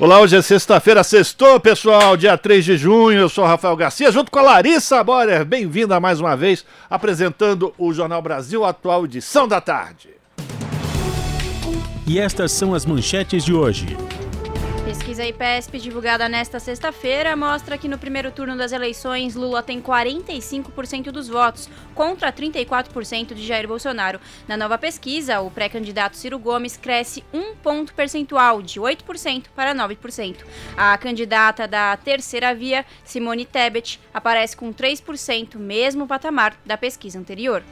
Olá, hoje é sexta-feira, sextou, pessoal, dia 3 de junho. Eu sou Rafael Garcia, junto com a Larissa Borer. Bem-vinda mais uma vez, apresentando o Jornal Brasil Atual, edição da tarde. E estas são as manchetes de hoje. Pesquisa IPESP divulgada nesta sexta-feira mostra que no primeiro turno das eleições Lula tem 45% dos votos, contra 34% de Jair Bolsonaro. Na nova pesquisa, o pré-candidato Ciro Gomes cresce um ponto percentual, de 8% para 9%. A candidata da terceira via, Simone Tebet, aparece com 3%, mesmo patamar da pesquisa anterior.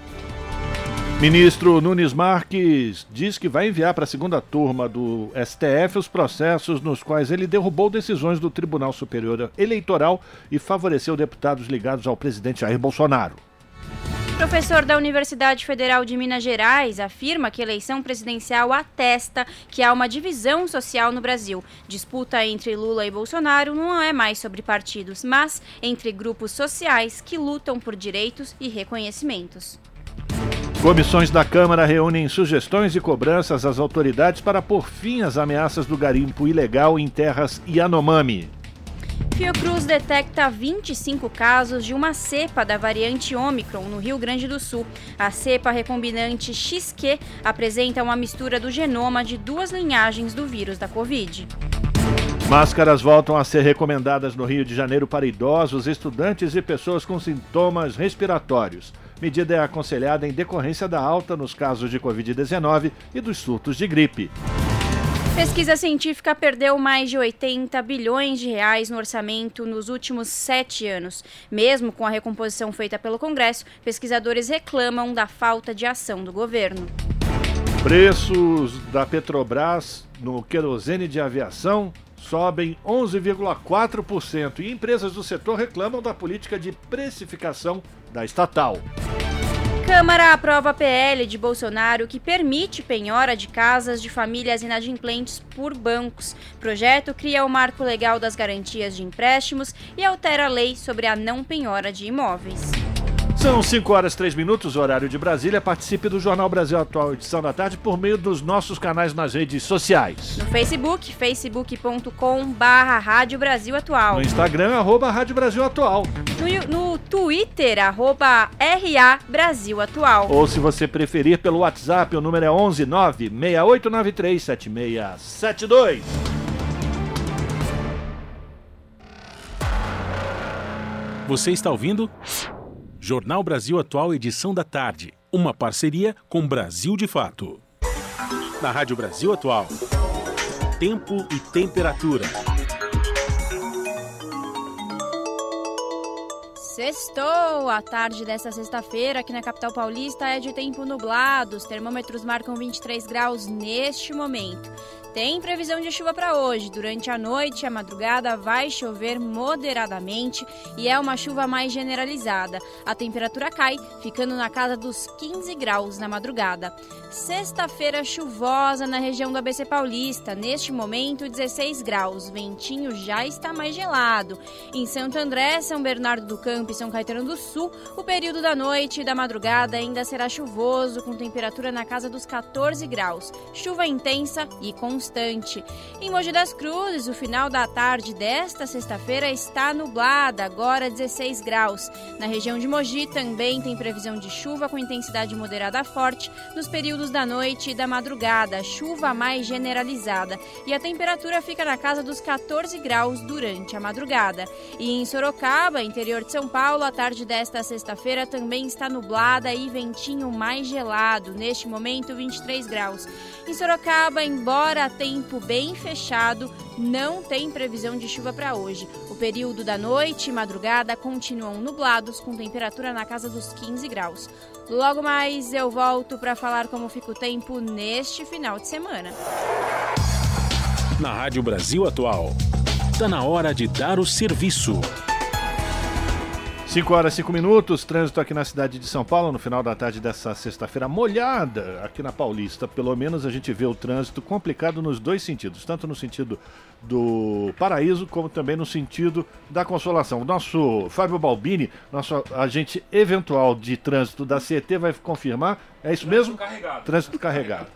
Ministro Nunes Marques diz que vai enviar para a segunda turma do STF os processos nos quais ele derrubou decisões do Tribunal Superior Eleitoral e favoreceu deputados ligados ao presidente Jair Bolsonaro. Professor da Universidade Federal de Minas Gerais afirma que a eleição presidencial atesta que há uma divisão social no Brasil. Disputa entre Lula e Bolsonaro não é mais sobre partidos, mas entre grupos sociais que lutam por direitos e reconhecimentos. Comissões da Câmara reúnem sugestões e cobranças às autoridades para pôr fim às ameaças do garimpo ilegal em terras Yanomami. Fiocruz detecta 25 casos de uma cepa da variante Omicron no Rio Grande do Sul. A cepa recombinante XQ apresenta uma mistura do genoma de duas linhagens do vírus da Covid. Máscaras voltam a ser recomendadas no Rio de Janeiro para idosos, estudantes e pessoas com sintomas respiratórios. Medida é aconselhada em decorrência da alta nos casos de Covid-19 e dos surtos de gripe. Pesquisa científica perdeu mais de 80 bilhões de reais no orçamento nos últimos sete anos. Mesmo com a recomposição feita pelo Congresso, pesquisadores reclamam da falta de ação do governo. Preços da Petrobras no querosene de aviação sobem 11,4% e empresas do setor reclamam da política de precificação da estatal. Câmara aprova a PL de Bolsonaro que permite penhora de casas de famílias inadimplentes por bancos. O projeto cria o marco legal das garantias de empréstimos e altera a lei sobre a não penhora de imóveis. São 5 horas e 3 minutos, horário de Brasília. Participe do Jornal Brasil Atual, edição da tarde, por meio dos nossos canais nas redes sociais. No Facebook, facebook.com barra Rádio Brasil Atual. No Instagram, arroba Rádio Brasil Atual. No, no Twitter, arroba RA Brasil Atual. Ou se você preferir, pelo WhatsApp, o número é 11 9 6893 7672. Você está ouvindo? Jornal Brasil Atual, edição da tarde. Uma parceria com Brasil de Fato. Na Rádio Brasil Atual. Tempo e temperatura. Sextou! A tarde desta sexta-feira aqui na capital paulista é de tempo nublado. Os termômetros marcam 23 graus neste momento. Tem previsão de chuva para hoje. Durante a noite e a madrugada vai chover moderadamente e é uma chuva mais generalizada. A temperatura cai, ficando na casa dos 15 graus na madrugada. Sexta-feira chuvosa na região do ABC Paulista. Neste momento, 16 graus. Ventinho já está mais gelado. Em Santo André, São Bernardo do Campo e São Caetano do Sul, o período da noite e da madrugada ainda será chuvoso, com temperatura na casa dos 14 graus. Chuva intensa e constante. Em Mogi das Cruzes, o final da tarde desta sexta-feira está nublada, agora 16 graus. Na região de Mogi também tem previsão de chuva com intensidade moderada a forte nos períodos da noite e da madrugada, chuva mais generalizada. E a temperatura fica na casa dos 14 graus durante a madrugada. E em Sorocaba, interior de São Paulo, a tarde desta sexta-feira também está nublada e ventinho mais gelado, neste momento 23 graus. Em Sorocaba, embora tempo bem fechado, não tem previsão de chuva para hoje. O período da noite e madrugada continuam nublados, com temperatura na casa dos 15 graus. Logo mais eu volto para falar como fica o tempo neste final de semana. Na Rádio Brasil Atual, Está na hora de dar o serviço. 5 horas e 5 minutos, trânsito aqui na cidade de São Paulo, no final da tarde dessa sexta-feira, molhada aqui na Paulista. Pelo menos a gente vê o trânsito complicado nos dois sentidos, tanto no sentido do paraíso, como também no sentido da consolação. O nosso Fábio Balbini, nosso agente eventual de trânsito da CET, vai confirmar. É isso trânsito mesmo? Carregado. Trânsito carregado.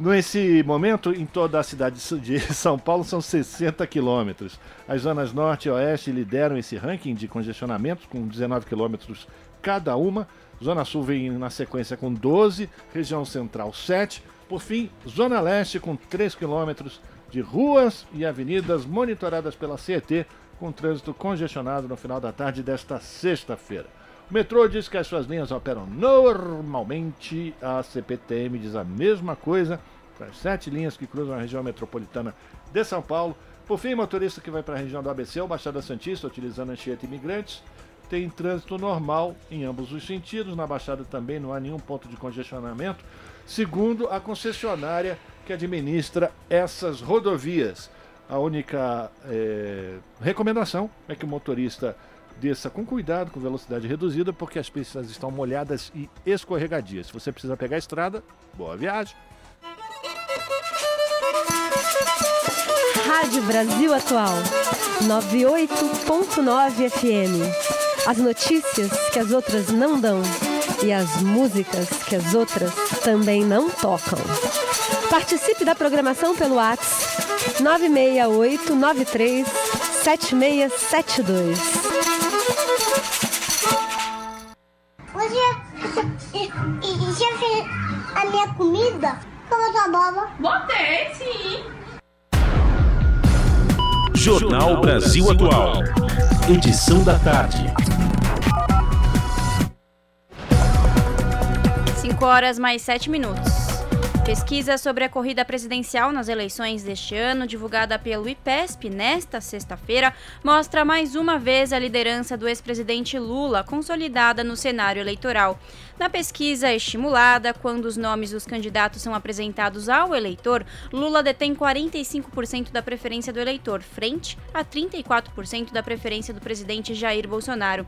Nesse momento, em toda a cidade de São Paulo, são 60 quilômetros. As zonas norte e oeste lideram esse ranking de congestionamentos, com 19 quilômetros cada uma. Zona sul vem na sequência com 12, região central 7. Por fim, Zona Leste com 3 quilômetros de ruas e avenidas monitoradas pela CET, com trânsito congestionado no final da tarde desta sexta-feira. O metrô diz que as suas linhas operam normalmente. A CPTM diz a mesma coisa para as sete linhas que cruzam a região metropolitana de São Paulo. Por fim, motorista que vai para a região do ABC ou Baixada Santista, utilizando Anchieta Imigrantes, tem trânsito normal em ambos os sentidos. Na Baixada também não há nenhum ponto de congestionamento, segundo a concessionária que administra essas rodovias. A única é, recomendação é que o motorista desça com cuidado, com velocidade reduzida, porque as pistas estão molhadas e escorregadias. Se você precisa pegar a estrada, boa viagem. Rádio Brasil Atual, 98.9 FM. As notícias que as outras não dão e as músicas que as outras também não tocam. Participe da programação pelo WhatsApp 968 93 7672. Você já fez a minha comida? Como sua boba? Botei, sim. Jornal Brasil Atual. Edição da tarde. 5 horas mais 7 minutos. Pesquisa sobre a corrida presidencial nas eleições deste ano, divulgada pelo IPESP nesta sexta-feira, mostra mais uma vez a liderança do ex-presidente Lula, consolidada no cenário eleitoral. Na pesquisa estimulada, quando os nomes dos candidatos são apresentados ao eleitor, Lula detém 45% da preferência do eleitor, frente a 34% da preferência do presidente Jair Bolsonaro.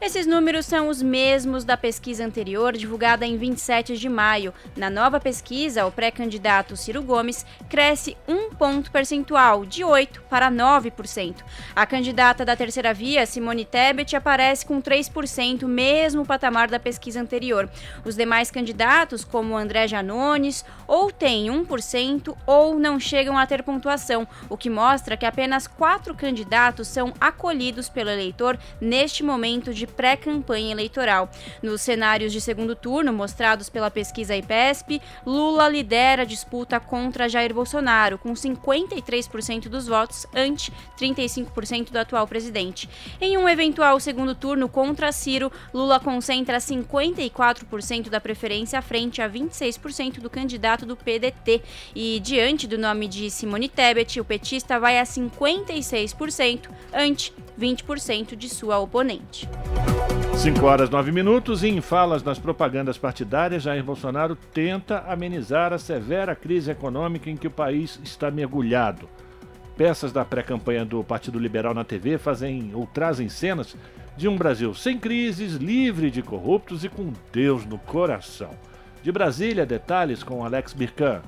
Esses números são os mesmos da pesquisa anterior, divulgada em 27 de maio. Na nova pesquisa, o pré-candidato Ciro Gomes cresce um ponto percentual, de 8% para 9%. A candidata da terceira via, Simone Tebet, aparece com 3%, mesmo patamar da pesquisa anterior. Os demais candidatos, como André Janones, ou têm 1% ou não chegam a ter pontuação, o que mostra que apenas quatro candidatos são acolhidos pelo eleitor neste momento de pré-campanha eleitoral. Nos cenários de segundo turno mostrados pela pesquisa IPESP, Lula lidera a disputa contra Jair Bolsonaro, com 53% dos votos ante 35% do atual presidente. Em um eventual segundo turno contra Ciro, Lula concentra 54 24% da preferência frente a 26% do candidato do PDT. E diante do nome de Simone Tebet, o petista vai a 56% ante 20% de sua oponente. 5 horas 9 minutos e em falas nas propagandas partidárias, Jair Bolsonaro tenta amenizar a severa crise econômica em que o país está mergulhado. Peças da pré-campanha do Partido Liberal na TV fazem ou trazem cenas de um Brasil sem crises, livre de corruptos e com Deus no coração. De Brasília, detalhes com Alex Birkan.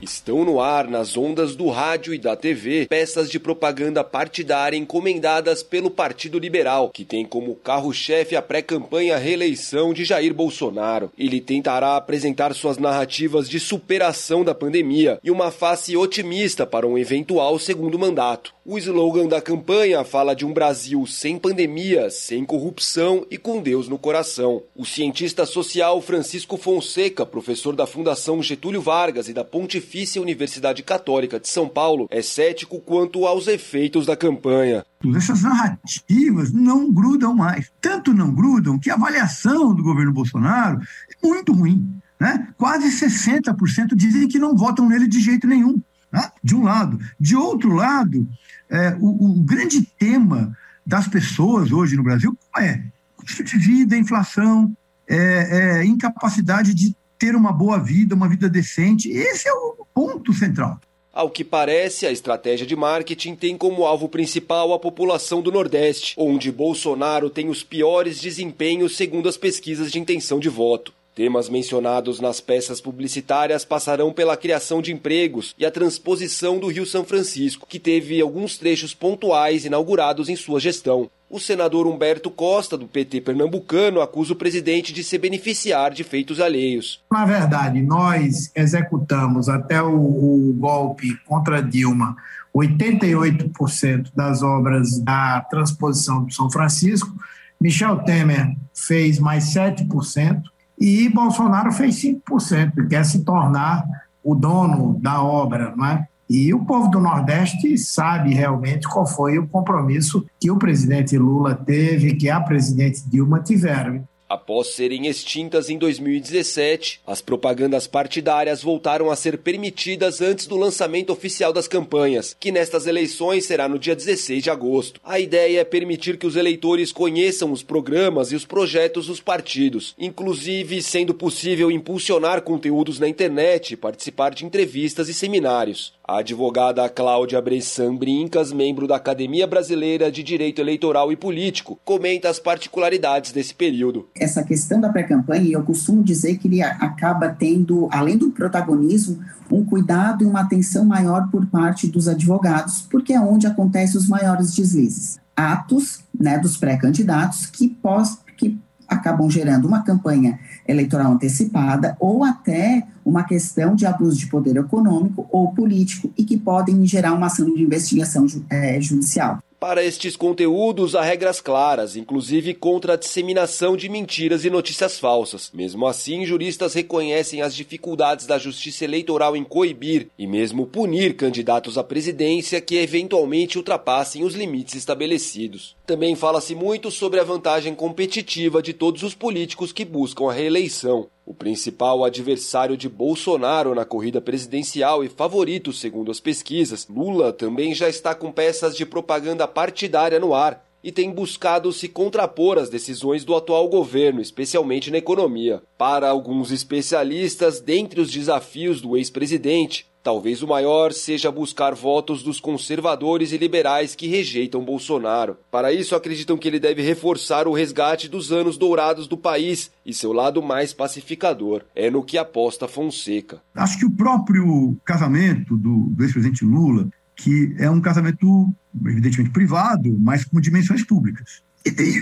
Estão no ar, nas ondas do rádio e da TV, peças de propaganda partidária encomendadas pelo Partido Liberal, que tem como carro-chefe a pré-campanha reeleição de Jair Bolsonaro. Ele tentará apresentar suas narrativas de superação da pandemia e uma face otimista para um eventual segundo mandato. O slogan da campanha fala de um Brasil sem pandemia, sem corrupção e com Deus no coração. O cientista social Francisco Fonseca, professor da Fundação Getúlio Vargas e da Pontifícia Universidade Católica de São Paulo, é cético quanto aos efeitos da campanha. Essas narrativas não grudam mais. Tanto não grudam que a avaliação do governo Bolsonaro é muito ruim. Né? Quase 60% dizem que não votam nele de jeito nenhum. Né? De um lado. De outro lado, é, o, o, grande tema das pessoas hoje no Brasil é custo de vida, inflação, é, é, incapacidade de ter uma boa vida, uma vida decente. Esse é o ponto central. Ao que parece, a estratégia de marketing tem como alvo principal a população do Nordeste, onde Bolsonaro tem os piores desempenhos segundo as pesquisas de intenção de voto. Temas mencionados nas peças publicitárias passarão pela criação de empregos e a transposição do Rio São Francisco, que teve alguns trechos pontuais inaugurados em sua gestão. O senador Humberto Costa, do PT pernambucano, acusa o presidente de se beneficiar de feitos alheios. Na verdade, nós executamos até o, o golpe contra Dilma 88% das obras da transposição do São Francisco. Michel Temer fez mais 7% e Bolsonaro fez 5%, e quer se tornar o dono da obra, não é? E o povo do Nordeste sabe realmente qual foi o compromisso que o presidente Lula teve, que a presidente Dilma tiveram. Após serem extintas em 2017, as propagandas partidárias voltaram a ser permitidas antes do lançamento oficial das campanhas, que nestas eleições será no dia 16 de agosto. A ideia é permitir que os eleitores conheçam os programas e os projetos dos partidos, inclusive sendo possível impulsionar conteúdos na internet e participar de entrevistas e seminários. A advogada Cláudia Bressan Brincas, membro da Academia Brasileira de Direito Eleitoral e Político, comenta as particularidades desse período. Essa questão da pré-campanha, eu costumo dizer que ele acaba tendo, além do protagonismo, um cuidado e uma atenção maior por parte dos advogados, porque é onde acontecem os maiores deslizes. Atos né, dos pré-candidatos que, pós, que acabam gerando uma campanha eleitoral antecipada ou até uma questão de abuso de poder econômico ou político e que podem gerar uma ação de investigação é, judicial. Para estes conteúdos, há regras claras, inclusive contra a disseminação de mentiras e notícias falsas. Mesmo assim, juristas reconhecem as dificuldades da justiça eleitoral em coibir e mesmo punir candidatos à presidência que eventualmente ultrapassem os limites estabelecidos. Também fala-se muito sobre a vantagem competitiva de todos os políticos que buscam a reeleição. O principal adversário de Bolsonaro na corrida presidencial e favorito segundo as pesquisas, Lula também já está com peças de propaganda partidária no ar e tem buscado se contrapor às decisões do atual governo, especialmente na economia. Para alguns especialistas, dentre os desafios do ex-presidente, Talvez o maior seja buscar votos dos conservadores e liberais que rejeitam Bolsonaro. Para isso, acreditam que ele deve reforçar o resgate dos anos dourados do país e seu lado mais pacificador. É no que aposta Fonseca. Acho que o próprio casamento do, do ex-presidente Lula, que é um casamento evidentemente privado, mas com dimensões públicas. E tem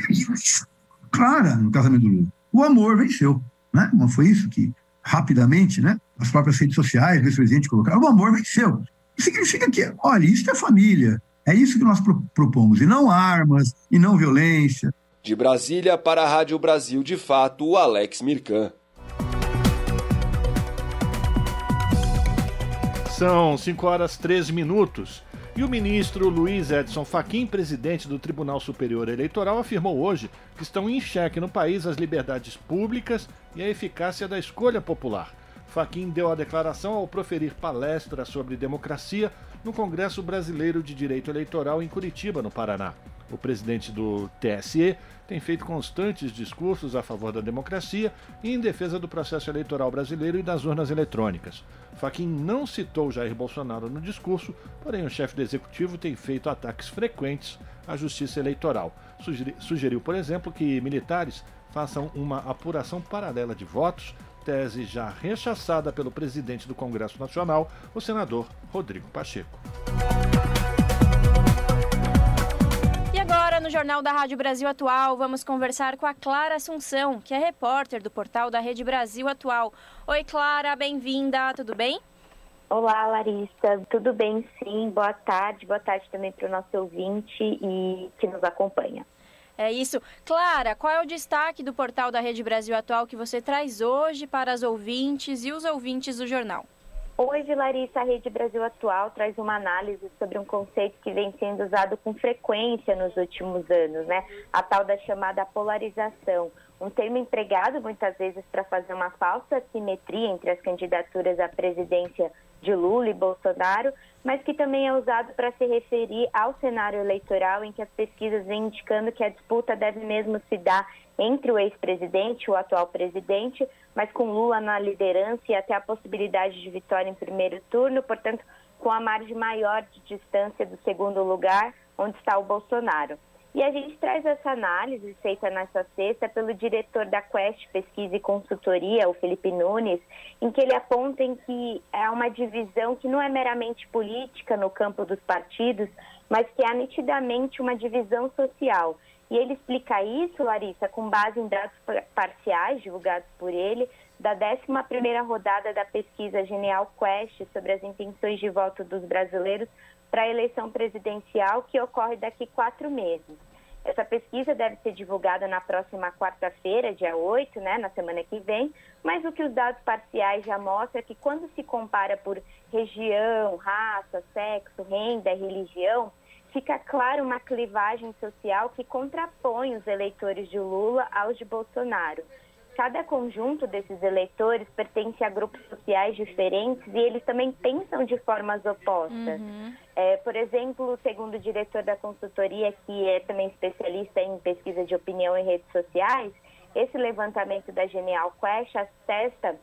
clara no casamento do Lula. O amor venceu. Né? Foi isso que rapidamente, né? As próprias redes sociais, o presidente colocaram, o amor venceu. Isso significa que, olha, isso é família. É isso que nós propomos, e não armas, e não violência. De Brasília para a Rádio Brasil de Fato, o Alex Mirkan. São 5 horas 13 minutos. E o ministro Luiz Edson Fachin, presidente do Tribunal Superior Eleitoral, afirmou hoje que estão em xeque no país as liberdades públicas e a eficácia da escolha popular. Fachin deu a declaração ao proferir palestra sobre democracia no Congresso Brasileiro de Direito Eleitoral em Curitiba, no Paraná. O presidente do TSE tem feito constantes discursos a favor da democracia e em defesa do processo eleitoral brasileiro e das urnas eletrônicas. Fachin não citou Jair Bolsonaro no discurso, porém o chefe do executivo tem feito ataques frequentes à justiça eleitoral. Sugeriu, por exemplo, que militares façam uma apuração paralela de votos, tese já rechaçada pelo presidente do Congresso Nacional, o senador Rodrigo Pacheco. agora, no Jornal da Rádio Brasil Atual, vamos conversar com a Clara Assunção, que é repórter do portal da Rede Brasil Atual. Oi, Clara, bem-vinda, tudo bem? Olá, Larissa, tudo bem sim? Boa tarde, boa tarde também para o nosso ouvinte e que nos acompanha. É isso. Clara, qual é o destaque do portal da Rede Brasil Atual que você traz hoje para as ouvintes e os ouvintes do jornal? Hoje, Larissa, a Rede Brasil Atual traz uma análise sobre um conceito que vem sendo usado com frequência nos últimos anos, né? A tal da chamada polarização. Um termo empregado muitas vezes para fazer uma falsa simetria entre as candidaturas à presidência de Lula e Bolsonaro, mas que também é usado para se referir ao cenário eleitoral em que as pesquisas vêm indicando que a disputa deve mesmo se dar entre o ex-presidente e o atual presidente, mas com Lula na liderança e até a possibilidade de vitória em primeiro turno, portanto, com a margem maior de distância do segundo lugar, onde está o Bolsonaro. E a gente traz essa análise feita nessa sexta pelo diretor da Quest Pesquisa e Consultoria, o Felipe Nunes, em que ele aponta em que é uma divisão que não é meramente política no campo dos partidos, mas que há nitidamente uma divisão social. E ele explica isso, Larissa, com base em dados parciais divulgados por ele, da 11ª rodada da pesquisa Genial Quest sobre as intenções de voto dos brasileiros para a eleição presidencial que ocorre daqui quatro meses. Essa pesquisa deve ser divulgada na próxima quarta-feira, dia 8, né, na semana que vem, mas o que os dados parciais já mostram é que quando se compara por região, raça, sexo, renda, religião, fica claro uma clivagem social que contrapõe os eleitores de Lula aos de Bolsonaro. Cada conjunto desses eleitores pertence a grupos sociais diferentes e eles também pensam de formas opostas. Uhum. É, por exemplo, segundo o diretor da consultoria, que é também especialista em pesquisa de opinião em redes sociais, esse levantamento da Genial Quest atesta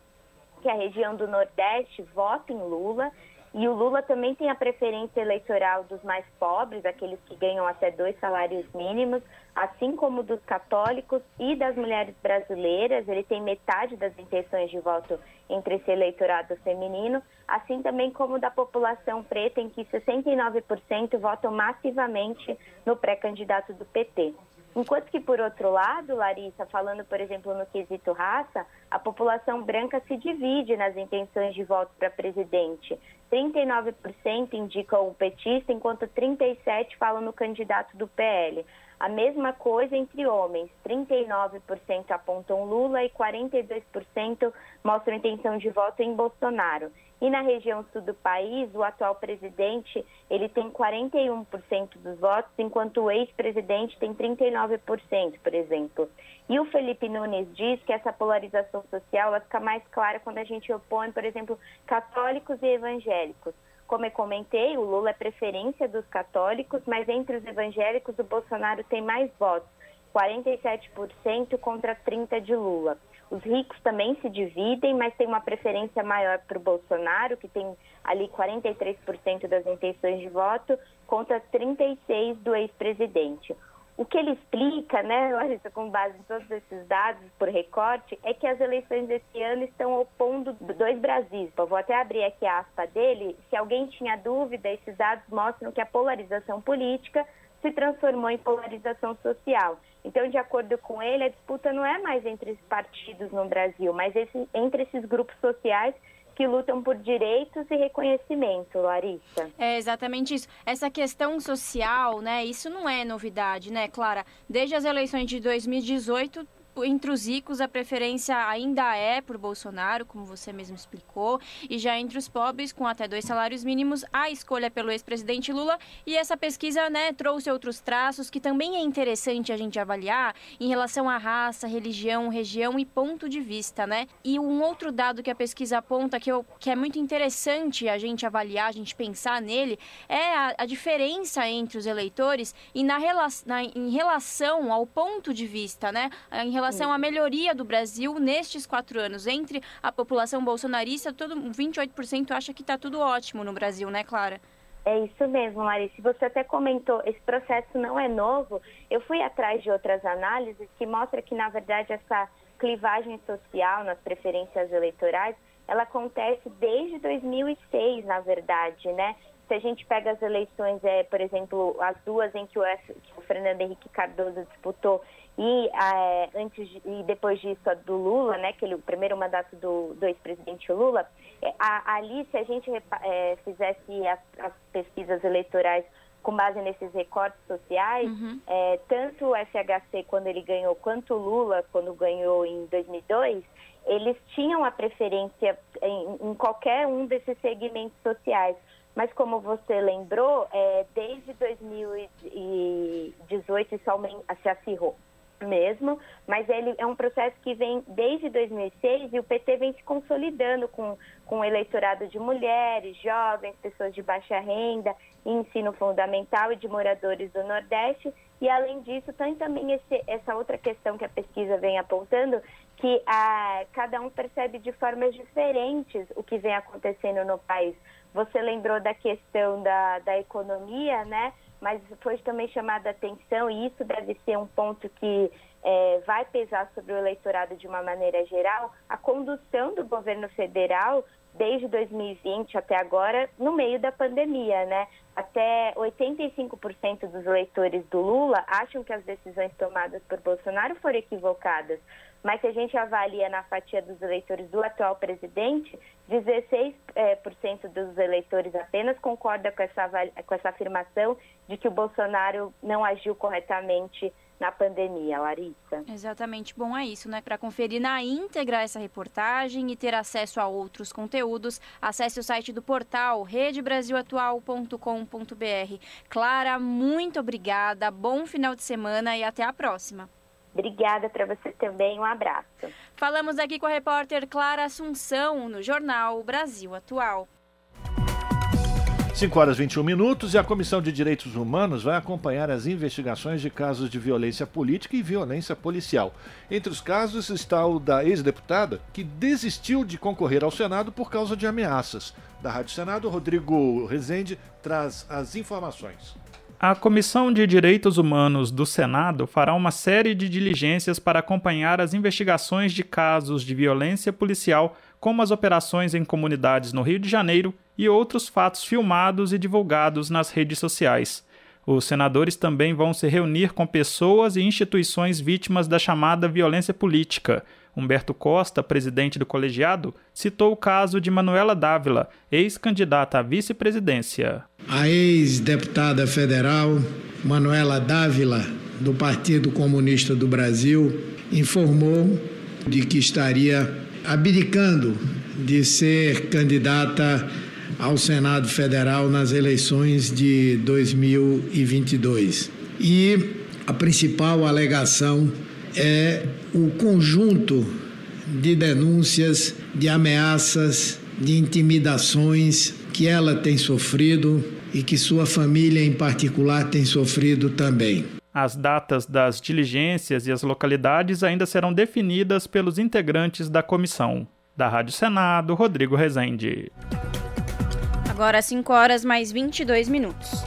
que a região do Nordeste vota em Lula e o Lula também tem a preferência eleitoral dos mais pobres, aqueles que ganham até dois salários mínimos, assim como dos católicos e das mulheres brasileiras. Ele tem metade das intenções de voto entre esse eleitorado feminino, assim também como da população preta, em que 69% votam massivamente no pré-candidato do PT. Enquanto que, por outro lado, Larissa, falando, por exemplo, no quesito raça, a população branca se divide nas intenções de voto para presidente. 39% indicam o petista, enquanto 37% falam no candidato do PL. A mesma coisa entre homens, 39% apontam Lula e 42% mostram intenção de voto em Bolsonaro. E na região sul do país, o atual presidente ele tem 41% dos votos, enquanto o ex-presidente tem 39%, por exemplo. E o Felipe Nunes diz que essa polarização social fica mais clara quando a gente opõe, por exemplo, católicos e evangélicos. Como eu comentei, o Lula é preferência dos católicos, mas entre os evangélicos o Bolsonaro tem mais votos, 47% contra 30% de Lula. Os ricos também se dividem, mas tem uma preferência maior para o Bolsonaro, que tem ali 43% das intenções de voto, contra 36% do ex-presidente. O que ele explica, né, Larissa, com base em todos esses dados por recorte, é que as eleições desse ano estão opondo dois Brasis. Eu vou até abrir aqui a aspa dele. Se alguém tinha dúvida, esses dados mostram que a polarização política se transformou em polarização social. Então, de acordo com ele, a disputa não é mais entre os partidos no Brasil, mas esse, entre esses grupos sociais que lutam por direitos e reconhecimento, Larissa. É exatamente isso. Essa questão social, né? Isso não é novidade, né, Clara? Desde as eleições de 2018, entre os ricos, a preferência ainda é por Bolsonaro, como você mesmo explicou, e já entre os pobres, com até dois salários mínimos, a escolha pelo ex-presidente Lula. E essa pesquisa né, trouxe outros traços que também é interessante a gente avaliar em relação à raça, religião, região e ponto de vista, né? E um outro dado que a pesquisa aponta que, eu, que é muito interessante a gente avaliar, a gente pensar nele, é a, a diferença entre os eleitores e na, na, em relação ao ponto de vista, né? Em relação à melhoria do Brasil nestes quatro anos. Entre a população bolsonarista, todo 28% acha que está tudo ótimo no Brasil, né, Clara? É isso mesmo, Larissa. Você até comentou, esse processo não é novo. Eu fui atrás de outras análises que mostram que, na verdade, essa clivagem social nas preferências eleitorais, ela acontece desde 2006, na verdade, né? Se a gente pega as eleições, é, por exemplo, as duas em que o, que o Fernando Henrique Cardoso disputou e é, antes e depois disso a do Lula, né, que ele, o primeiro mandato do, do ex-presidente Lula, é, a, ali se a gente é, fizesse as, as, pesquisas eleitorais com base nesses recortes sociais, uhum. é, tanto o FHC quando ele ganhou quanto o Lula quando ganhou em 2002, eles tinham a preferência em, em qualquer um desses segmentos sociais. Mas como você lembrou, é, desde 2018 isso se acirrou mesmo, mas ele é um processo que vem desde 2006 e o PT vem se consolidando com, com eleitorado de mulheres, jovens, pessoas de baixa renda, ensino fundamental e de moradores do Nordeste. E além disso, tem também esse, essa outra questão que a pesquisa vem apontando, que a, cada um percebe de formas diferentes o que vem acontecendo no país. Você lembrou da questão da, da economia, né? Mas foi também chamada a atenção, e isso deve ser um ponto que é, vai pesar sobre o eleitorado de uma maneira geral, a condução do governo federal desde 2020 até agora, no meio da pandemia, né? Até 85% dos eleitores do Lula acham que as decisões tomadas por Bolsonaro foram equivocadas. Mas se a gente avalia na fatia dos eleitores do atual presidente, 16% é, dos eleitores apenas concorda com essa, com essa afirmação de que o Bolsonaro não agiu corretamente na pandemia, Larissa. Exatamente. Bom, é isso, né? Para conferir na íntegra essa reportagem e ter acesso a outros conteúdos, acesse o site do portal redebrasilatual.com.br. Clara, muito obrigada, bom final de semana e até a próxima. Obrigada para você também, um abraço. Falamos aqui com a repórter Clara Assunção no jornal Brasil Atual. 5 horas 21 minutos e a Comissão de Direitos Humanos vai acompanhar as investigações de casos de violência política e violência policial. Entre os casos está o da ex-deputada que desistiu de concorrer ao Senado por causa de ameaças. Da Rádio Senado, Rodrigo Rezende traz as informações. A Comissão de Direitos Humanos do Senado fará uma série de diligências para acompanhar as investigações de casos de violência policial, como as operações em comunidades no Rio de Janeiro e outros fatos filmados e divulgados nas redes sociais. Os senadores também vão se reunir com pessoas e instituições vítimas da chamada violência política. Humberto Costa, presidente do colegiado, citou o caso de Manuela Dávila, ex-candidata à vice-presidência. A ex-deputada federal Manuela Dávila, do Partido Comunista do Brasil, informou de que estaria abdicando de ser candidata ao Senado Federal nas eleições de 2022. E a principal alegação é o conjunto de denúncias, de ameaças, de intimidações que ela tem sofrido e que sua família em particular tem sofrido também. As datas das diligências e as localidades ainda serão definidas pelos integrantes da comissão. Da Rádio Senado, Rodrigo Rezende. Agora 5 horas mais 22 minutos.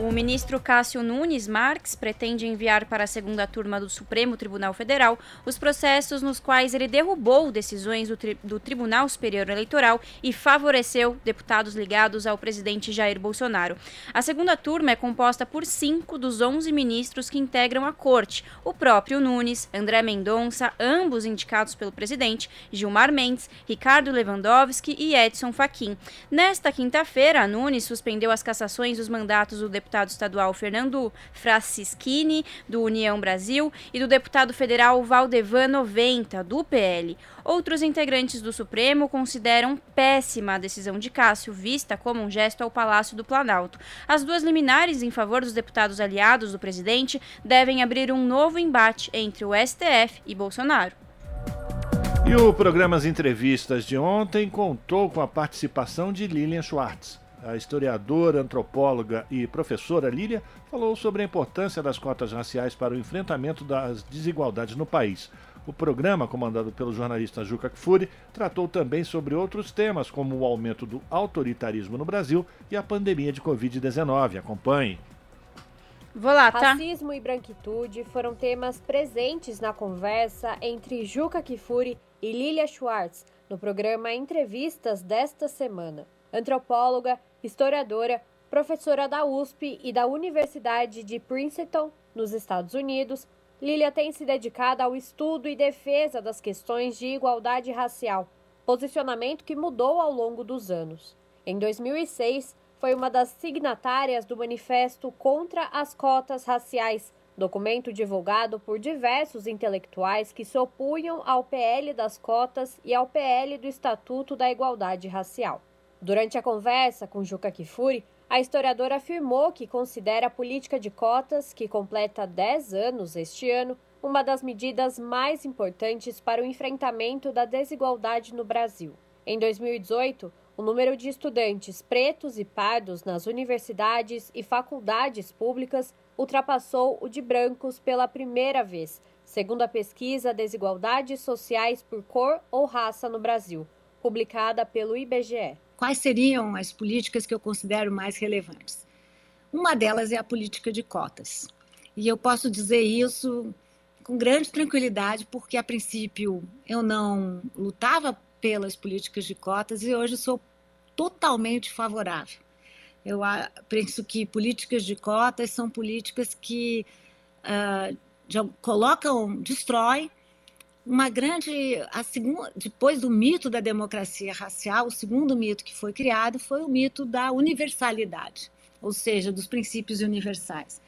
O ministro Cássio Nunes Marques pretende enviar para a segunda turma do Supremo Tribunal Federal os processos nos quais ele derrubou decisões do, tri do Tribunal Superior Eleitoral e favoreceu deputados ligados ao presidente Jair Bolsonaro. A segunda turma é composta por cinco dos onze ministros que integram a corte: o próprio Nunes, André Mendonça, ambos indicados pelo presidente, Gilmar Mendes, Ricardo Lewandowski e Edson Fachin. Nesta quinta-feira, Nunes suspendeu as cassações dos mandatos do deputado deputado estadual Fernando Francischini, do União Brasil, e do deputado federal Valdevan 90, do PL. Outros integrantes do Supremo consideram péssima a decisão de Cássio, vista como um gesto ao Palácio do Planalto. As duas liminares em favor dos deputados aliados do presidente devem abrir um novo embate entre o STF e Bolsonaro. E o programa As Entrevistas de ontem contou com a participação de Lilian Schwartz. A historiadora, antropóloga e professora Lília falou sobre a importância das cotas raciais para o enfrentamento das desigualdades no país. O programa, comandado pelo jornalista Juca Kfouri, tratou também sobre outros temas, como o aumento do autoritarismo no Brasil e a pandemia de Covid-19. Acompanhe. Vou lá, tá? Racismo e branquitude foram temas presentes na conversa entre Juca Kfouri e Lilia Schwartz no programa Entrevistas desta semana. Antropóloga, historiadora, professora da USP e da Universidade de Princeton, nos Estados Unidos, Lilia tem se dedicado ao estudo e defesa das questões de igualdade racial, posicionamento que mudou ao longo dos anos. Em 2006, foi uma das signatárias do Manifesto contra as Cotas Raciais, documento divulgado por diversos intelectuais que se opunham ao PL das cotas e ao PL do Estatuto da Igualdade Racial. Durante a conversa com Juca Kifuri, a historiadora afirmou que considera a política de cotas, que completa 10 anos este ano, uma das medidas mais importantes para o enfrentamento da desigualdade no Brasil. Em 2018, o número de estudantes pretos e pardos nas universidades e faculdades públicas ultrapassou o de brancos pela primeira vez, segundo a pesquisa Desigualdades Sociais por Cor ou Raça no Brasil, publicada pelo IBGE. Quais seriam as políticas que eu considero mais relevantes. Uma delas é a política de cotas. E eu posso dizer isso com grande tranquilidade, porque a princípio eu não lutava pelas políticas de cotas e hoje sou totalmente favorável. Eu penso que políticas de cotas são políticas que uh, colocam, destroem uma grande. A segunda, depois do mito da democracia racial, o segundo mito que foi criado foi o mito da universalidade, ou seja, dos princípios universais.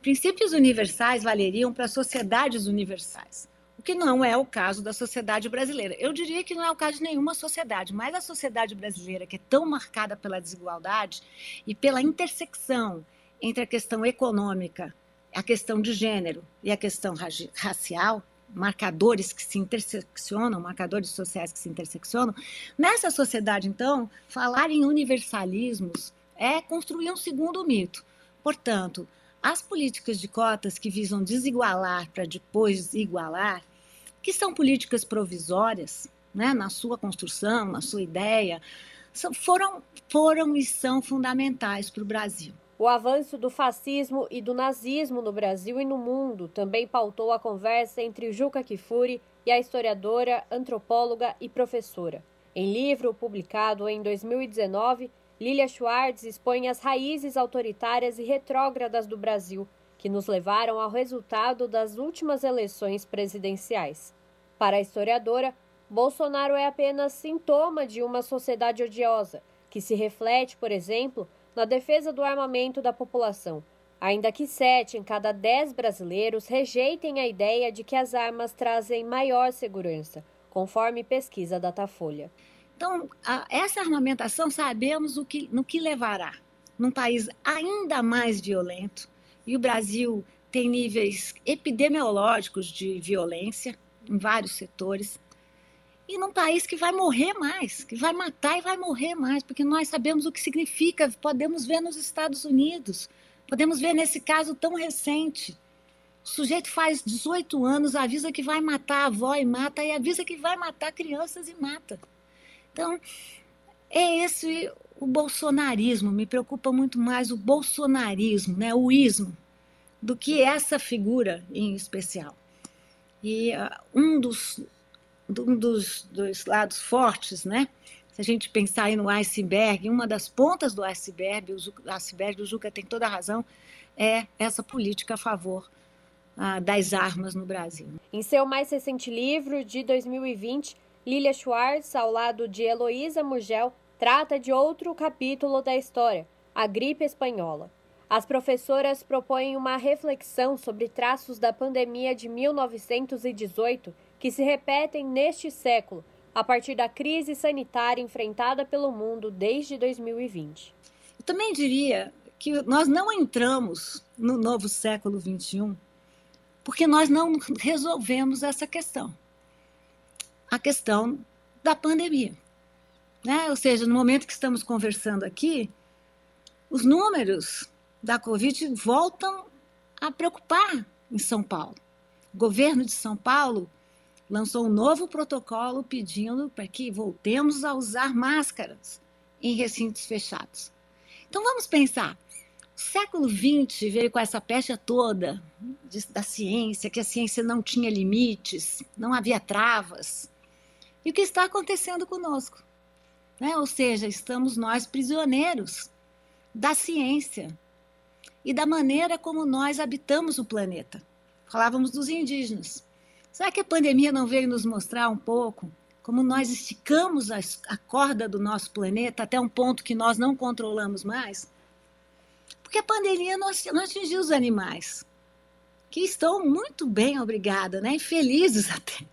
Princípios universais valeriam para sociedades universais, o que não é o caso da sociedade brasileira. Eu diria que não é o caso de nenhuma sociedade, mas a sociedade brasileira, que é tão marcada pela desigualdade e pela intersecção entre a questão econômica, a questão de gênero e a questão racial, marcadores que se interseccionam, marcadores sociais que se interseccionam. Nessa sociedade, então, falar em universalismos é construir um segundo mito. Portanto, as políticas de cotas que visam desigualar para depois igualar, que são políticas provisórias, né, na sua construção, na sua ideia, foram, foram e são fundamentais para o Brasil. O avanço do fascismo e do nazismo no Brasil e no mundo também pautou a conversa entre Juca Kifuri e a historiadora, antropóloga e professora. Em livro publicado em 2019, Lilia Schwartz expõe as raízes autoritárias e retrógradas do Brasil, que nos levaram ao resultado das últimas eleições presidenciais. Para a historiadora, Bolsonaro é apenas sintoma de uma sociedade odiosa, que se reflete, por exemplo, na defesa do armamento da população, ainda que sete em cada dez brasileiros rejeitem a ideia de que as armas trazem maior segurança, conforme pesquisa Datafolha. Então, essa armamentação sabemos o que, no que levará. Num país ainda mais violento, e o Brasil tem níveis epidemiológicos de violência em vários setores, e num país que vai morrer mais, que vai matar e vai morrer mais, porque nós sabemos o que significa, podemos ver nos Estados Unidos, podemos ver nesse caso tão recente. O sujeito faz 18 anos, avisa que vai matar a avó e mata, e avisa que vai matar crianças e mata. Então, é esse o bolsonarismo, me preocupa muito mais o bolsonarismo, né, o ismo, do que essa figura em especial. E uh, um dos um dos, dos lados fortes, né? Se a gente pensar aí no iceberg, uma das pontas do iceberg, o iceberg, o Juca tem toda a razão, é essa política a favor ah, das armas no Brasil. Em seu mais recente livro, de 2020, Lilia Schwartz, ao lado de Heloísa Mugel, trata de outro capítulo da história, a gripe espanhola. As professoras propõem uma reflexão sobre traços da pandemia de 1918 que se repetem neste século, a partir da crise sanitária enfrentada pelo mundo desde 2020. Eu também diria que nós não entramos no novo século XXI porque nós não resolvemos essa questão. A questão da pandemia. Né? Ou seja, no momento que estamos conversando aqui, os números da Covid voltam a preocupar em São Paulo. O governo de São Paulo lançou um novo protocolo pedindo para que voltemos a usar máscaras em recintos fechados. Então vamos pensar. O século XX veio com essa pecha toda de, da ciência, que a ciência não tinha limites, não havia travas. E o que está acontecendo conosco? Né? Ou seja, estamos nós prisioneiros da ciência e da maneira como nós habitamos o planeta. Falávamos dos indígenas. Será que a pandemia não veio nos mostrar um pouco como nós esticamos a corda do nosso planeta até um ponto que nós não controlamos mais? Porque a pandemia não, atingiu os animais, que estão muito bem, obrigada, né? felizes até.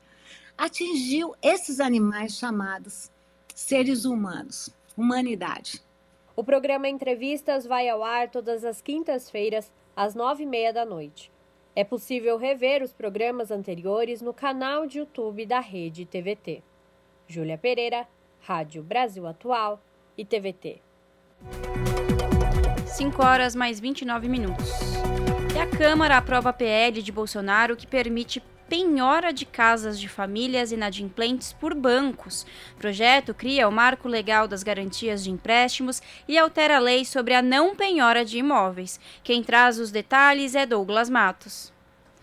Atingiu esses animais chamados seres humanos, humanidade. O programa Entrevistas vai ao ar todas as quintas-feiras, às nove e meia da noite. É possível rever os programas anteriores no canal de YouTube da Rede TVT. Júlia Pereira, Rádio Brasil Atual e TVT. 5 horas mais 29 minutos. E a Câmara aprova a PL de Bolsonaro que permite penhora de casas de famílias inadimplentes por bancos. O projeto cria o marco legal das garantias de empréstimos e altera a lei sobre a não penhora de imóveis. Quem traz os detalhes é Douglas Matos.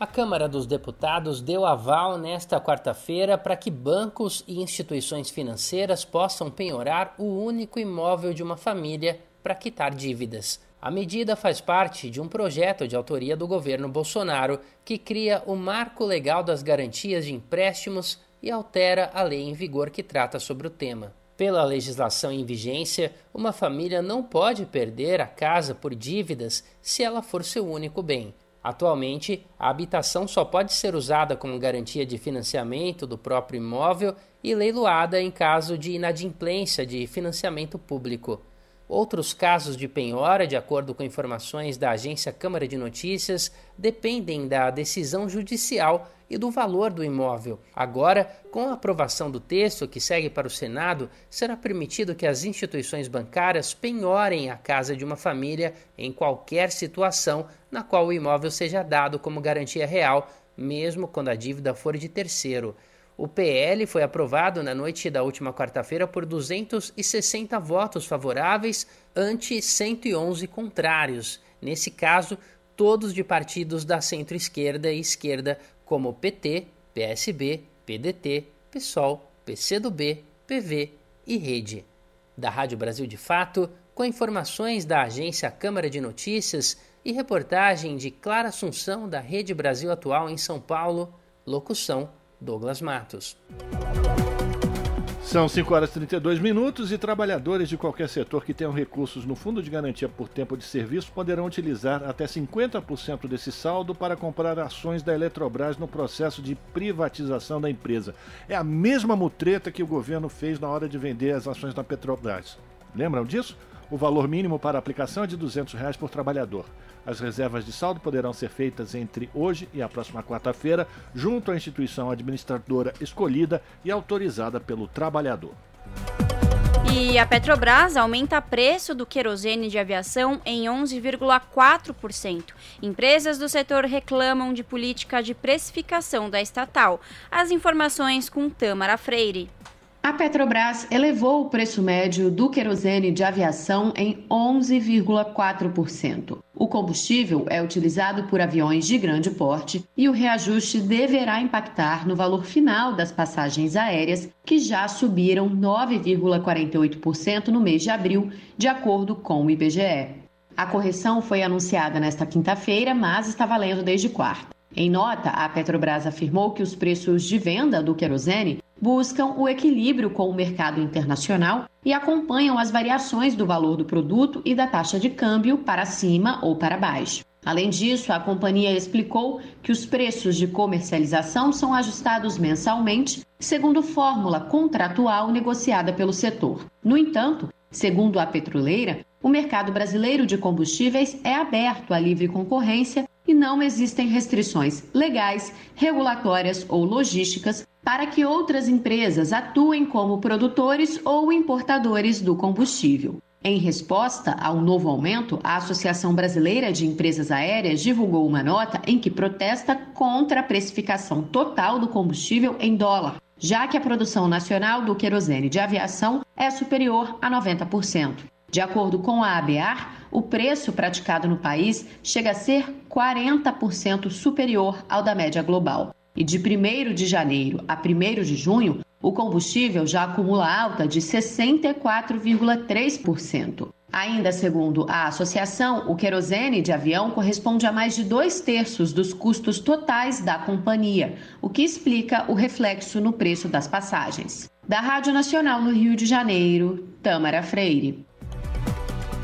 A Câmara dos Deputados deu aval nesta quarta-feira para que bancos e instituições financeiras possam penhorar o único imóvel de uma família para quitar dívidas. A medida faz parte de um projeto de autoria do governo Bolsonaro que cria o Marco Legal das Garantias de Empréstimos e altera a lei em vigor que trata sobre o tema. Pela legislação em vigência, uma família não pode perder a casa por dívidas se ela for seu único bem. Atualmente, a habitação só pode ser usada como garantia de financiamento do próprio imóvel e leiloada em caso de inadimplência de financiamento público. Outros casos de penhora, de acordo com informações da agência Câmara de Notícias, dependem da decisão judicial e do valor do imóvel. Agora, com a aprovação do texto que segue para o Senado, será permitido que as instituições bancárias penhorem a casa de uma família em qualquer situação na qual o imóvel seja dado como garantia real, mesmo quando a dívida for de terceiro. O PL foi aprovado na noite da última quarta-feira por 260 votos favoráveis ante 111 contrários. Nesse caso, todos de partidos da centro-esquerda e esquerda, como PT, PSB, PDT, PSOL, PCdoB, PV e Rede. Da Rádio Brasil de Fato, com informações da agência Câmara de Notícias e reportagem de Clara Assunção da Rede Brasil Atual em São Paulo, locução Douglas Matos. São 5 horas e 32 minutos e trabalhadores de qualquer setor que tenham recursos no Fundo de Garantia por Tempo de Serviço poderão utilizar até 50% desse saldo para comprar ações da Eletrobras no processo de privatização da empresa. É a mesma mutreta que o governo fez na hora de vender as ações da Petrobras. Lembram disso? O valor mínimo para aplicação é de 200 reais por trabalhador. As reservas de saldo poderão ser feitas entre hoje e a próxima quarta-feira, junto à instituição administradora escolhida e autorizada pelo trabalhador. E a Petrobras aumenta preço do querosene de aviação em 11,4%. Empresas do setor reclamam de política de precificação da estatal. As informações com Tâmara Freire. A Petrobras elevou o preço médio do querosene de aviação em 11,4%. O combustível é utilizado por aviões de grande porte e o reajuste deverá impactar no valor final das passagens aéreas, que já subiram 9,48% no mês de abril, de acordo com o IBGE. A correção foi anunciada nesta quinta-feira, mas está valendo desde quarta. Em nota, a Petrobras afirmou que os preços de venda do querosene buscam o equilíbrio com o mercado internacional e acompanham as variações do valor do produto e da taxa de câmbio para cima ou para baixo. Além disso, a companhia explicou que os preços de comercialização são ajustados mensalmente, segundo fórmula contratual negociada pelo setor. No entanto, segundo a petroleira, o mercado brasileiro de combustíveis é aberto à livre concorrência e não existem restrições legais, regulatórias ou logísticas para que outras empresas atuem como produtores ou importadores do combustível. Em resposta ao novo aumento, a Associação Brasileira de Empresas Aéreas divulgou uma nota em que protesta contra a precificação total do combustível em dólar, já que a produção nacional do querosene de aviação é superior a 90%. De acordo com a ABAR, o preço praticado no país chega a ser 40% superior ao da média global. E de 1 de janeiro a 1 de junho, o combustível já acumula alta de 64,3%. Ainda segundo a associação, o querosene de avião corresponde a mais de dois terços dos custos totais da companhia, o que explica o reflexo no preço das passagens. Da Rádio Nacional no Rio de Janeiro, Tâmara Freire.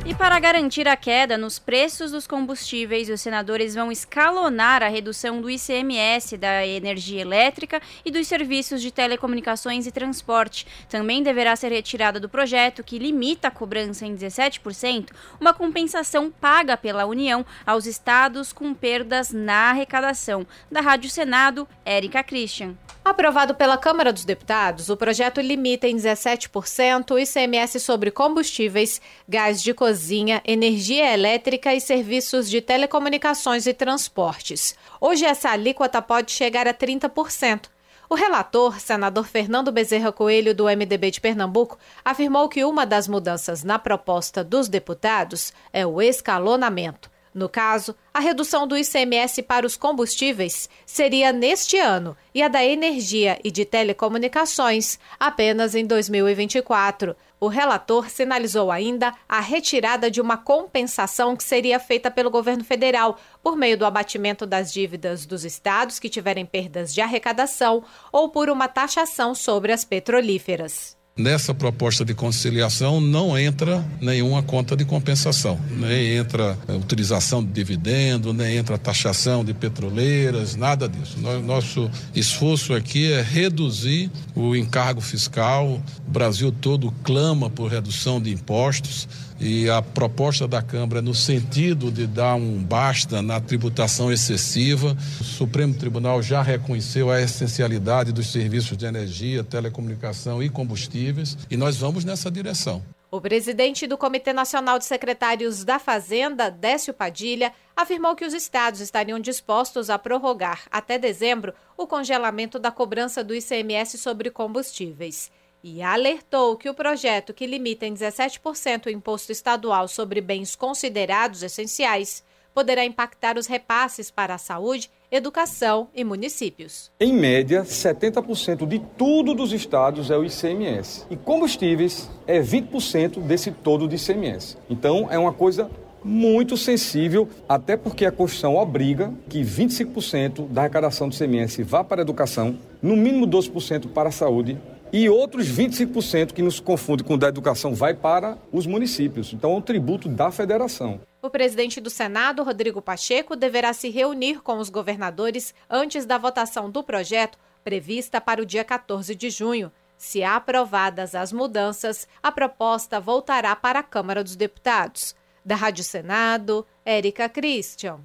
E para garantir a queda nos preços dos combustíveis, os senadores vão escalonar a redução do ICMS da energia elétrica e dos serviços de telecomunicações e transporte. Também deverá ser retirada do projeto, que limita a cobrança em 17%, uma compensação paga pela União aos estados com perdas na arrecadação. Da Rádio Senado, Érica Christian. Aprovado pela Câmara dos Deputados, o projeto limita em 17% o ICMS sobre combustíveis, gás de cozinha cozinha, energia elétrica e serviços de telecomunicações e transportes. Hoje essa alíquota pode chegar a 30%. O relator, senador Fernando Bezerra Coelho, do MDB de Pernambuco, afirmou que uma das mudanças na proposta dos deputados é o escalonamento. No caso, a redução do ICMS para os combustíveis seria neste ano e a da energia e de telecomunicações apenas em 2024. O relator sinalizou ainda a retirada de uma compensação que seria feita pelo governo federal por meio do abatimento das dívidas dos estados que tiverem perdas de arrecadação ou por uma taxação sobre as petrolíferas. Nessa proposta de conciliação não entra nenhuma conta de compensação, nem entra a utilização de dividendo, nem entra taxação de petroleiras, nada disso. Nosso esforço aqui é reduzir o encargo fiscal. O Brasil todo clama por redução de impostos e a proposta da Câmara no sentido de dar um basta na tributação excessiva. O Supremo Tribunal já reconheceu a essencialidade dos serviços de energia, telecomunicação e combustíveis e nós vamos nessa direção. O presidente do Comitê Nacional de Secretários da Fazenda, Décio Padilha, afirmou que os estados estariam dispostos a prorrogar até dezembro o congelamento da cobrança do ICMS sobre combustíveis e alertou que o projeto que limita em 17% o imposto estadual sobre bens considerados essenciais poderá impactar os repasses para a saúde, educação e municípios. Em média, 70% de tudo dos estados é o ICMS. E combustíveis é 20% desse todo de ICMS. Então, é uma coisa muito sensível, até porque a Constituição obriga que 25% da arrecadação do ICMS vá para a educação, no mínimo 12% para a saúde e outros 25% que nos confunde com o da educação vai para os municípios. Então é um tributo da federação. O presidente do Senado, Rodrigo Pacheco, deverá se reunir com os governadores antes da votação do projeto, prevista para o dia 14 de junho. Se aprovadas as mudanças, a proposta voltará para a Câmara dos Deputados. Da Rádio Senado, Érica Christian.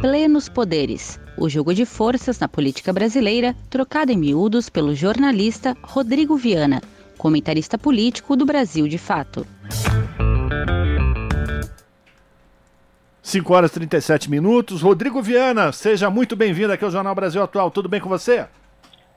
Plenos poderes o jogo de forças na política brasileira, trocado em miúdos pelo jornalista Rodrigo Viana, comentarista político do Brasil de Fato. 5 horas e 37 minutos. Rodrigo Viana, seja muito bem-vindo aqui ao Jornal Brasil Atual. Tudo bem com você?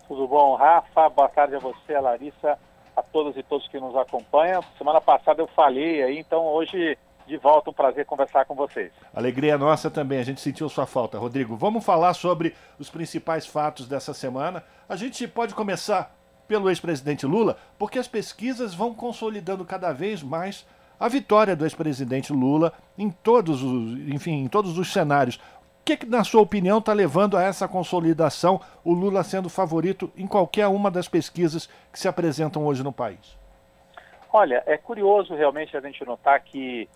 Tudo bom, Rafa. Boa tarde a você, a Larissa, a todas e todos que nos acompanham. Semana passada eu falei aí, então hoje de volta, um prazer conversar com vocês. Alegria nossa também, a gente sentiu sua falta. Rodrigo, vamos falar sobre os principais fatos dessa semana. A gente pode começar pelo ex-presidente Lula, porque as pesquisas vão consolidando cada vez mais a vitória do ex-presidente Lula em todos os, enfim, em todos os cenários. O que, que na sua opinião, está levando a essa consolidação, o Lula sendo favorito em qualquer uma das pesquisas que se apresentam hoje no país? Olha, é curioso realmente a gente notar que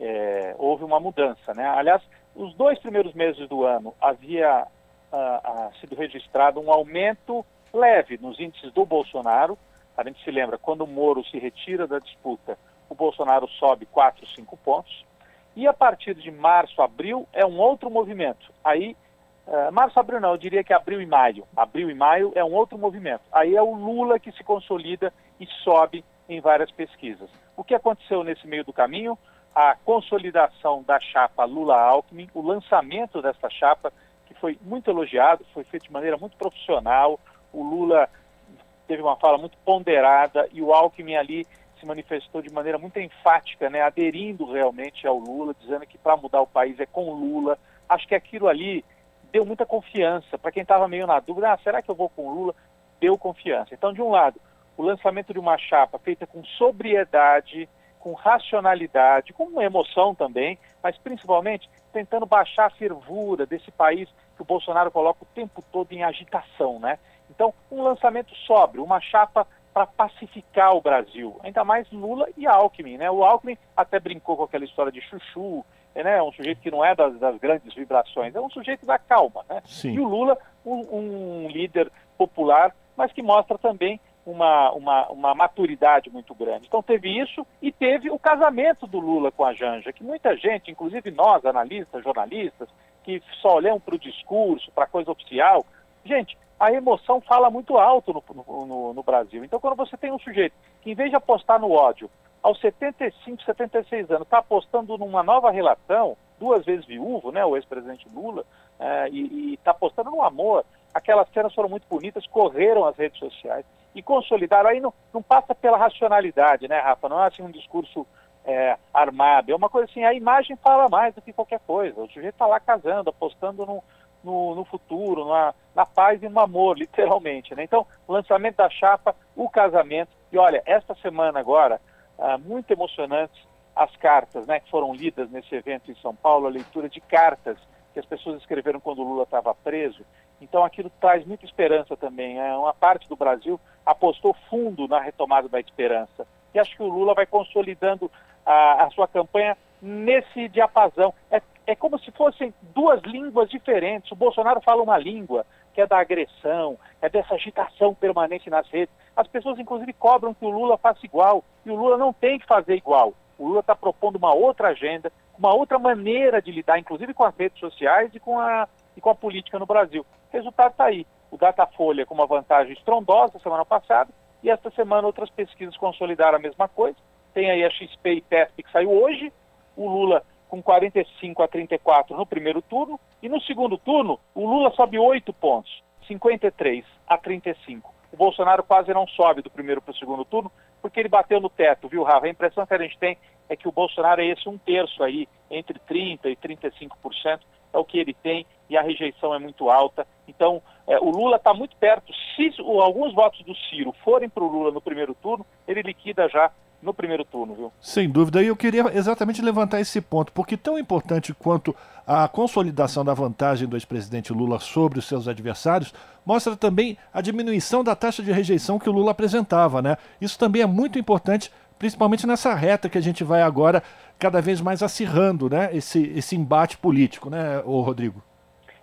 é, houve uma mudança. Né? Aliás, os dois primeiros meses do ano havia ah, ah, sido registrado um aumento leve nos índices do Bolsonaro. A gente se lembra, quando o Moro se retira da disputa, o Bolsonaro sobe 4, 5 pontos. E a partir de março, abril, é um outro movimento. Aí, uh, março, abril não, eu diria que abril e maio. Abril e maio é um outro movimento. Aí é o Lula que se consolida e sobe em várias pesquisas. O que aconteceu nesse meio do caminho? A consolidação da chapa Lula-Alckmin, o lançamento dessa chapa, que foi muito elogiado, foi feito de maneira muito profissional. O Lula teve uma fala muito ponderada e o Alckmin ali se manifestou de maneira muito enfática, né, aderindo realmente ao Lula, dizendo que para mudar o país é com o Lula. Acho que aquilo ali deu muita confiança. Para quem estava meio na dúvida, ah, será que eu vou com o Lula? Deu confiança. Então, de um lado, o lançamento de uma chapa feita com sobriedade, com racionalidade, com emoção também, mas principalmente tentando baixar a fervura desse país que o Bolsonaro coloca o tempo todo em agitação, né? Então, um lançamento sóbrio, uma chapa para pacificar o Brasil, ainda mais Lula e Alckmin, né? O Alckmin até brincou com aquela história de chuchu, né? É um sujeito que não é das, das grandes vibrações, é um sujeito da calma, né? Sim. E o Lula, um, um líder popular, mas que mostra também uma, uma, uma maturidade muito grande. Então teve isso e teve o casamento do Lula com a Janja, que muita gente, inclusive nós, analistas, jornalistas, que só olham para o discurso, para a coisa oficial, gente, a emoção fala muito alto no, no, no, no, Brasil. Então quando você tem um sujeito que em vez de apostar no ódio, aos 75, 76 anos, está apostando numa nova relação, duas vezes viúvo, né, o ex-presidente Lula, é, e está apostando no amor. Aquelas cenas foram muito bonitas, correram as redes sociais e consolidaram. Aí não, não passa pela racionalidade, né, Rafa? Não é assim um discurso é, armado. É uma coisa assim, a imagem fala mais do que qualquer coisa. O sujeito está lá casando, apostando no, no, no futuro, na, na, paz e no amor, literalmente. Né? Então, lançamento da chapa, o casamento. E olha, esta semana agora, ah, muito emocionantes as cartas né, que foram lidas nesse evento em São Paulo, a leitura de cartas que as pessoas escreveram quando o Lula estava preso. Então aquilo traz muita esperança também. É, uma parte do Brasil apostou fundo na retomada da esperança. E acho que o Lula vai consolidando a, a sua campanha nesse diapasão. É, é como se fossem duas línguas diferentes. O Bolsonaro fala uma língua que é da agressão, é dessa agitação permanente nas redes. As pessoas, inclusive, cobram que o Lula faça igual. E o Lula não tem que fazer igual. O Lula está propondo uma outra agenda, uma outra maneira de lidar, inclusive com as redes sociais e com a, e com a política no Brasil. Resultado está aí. O Datafolha com uma vantagem estrondosa semana passada, e esta semana outras pesquisas consolidaram a mesma coisa. Tem aí a XP e PESP que saiu hoje, o Lula com 45 a 34 no primeiro turno, e no segundo turno o Lula sobe 8 pontos, 53 a 35. O Bolsonaro quase não sobe do primeiro para o segundo turno, porque ele bateu no teto, viu, Rafa? A impressão que a gente tem é que o Bolsonaro é esse um terço aí, entre 30% e 35%, é o que ele tem, e a rejeição é muito alta. Então, é, o Lula está muito perto. Se o, alguns votos do Ciro forem para o Lula no primeiro turno, ele liquida já no primeiro turno, viu? Sem dúvida. E eu queria exatamente levantar esse ponto, porque tão importante quanto a consolidação da vantagem do ex-presidente Lula sobre os seus adversários, mostra também a diminuição da taxa de rejeição que o Lula apresentava, né? Isso também é muito importante, principalmente nessa reta que a gente vai agora cada vez mais acirrando, né? Esse, esse embate político, né, o Rodrigo?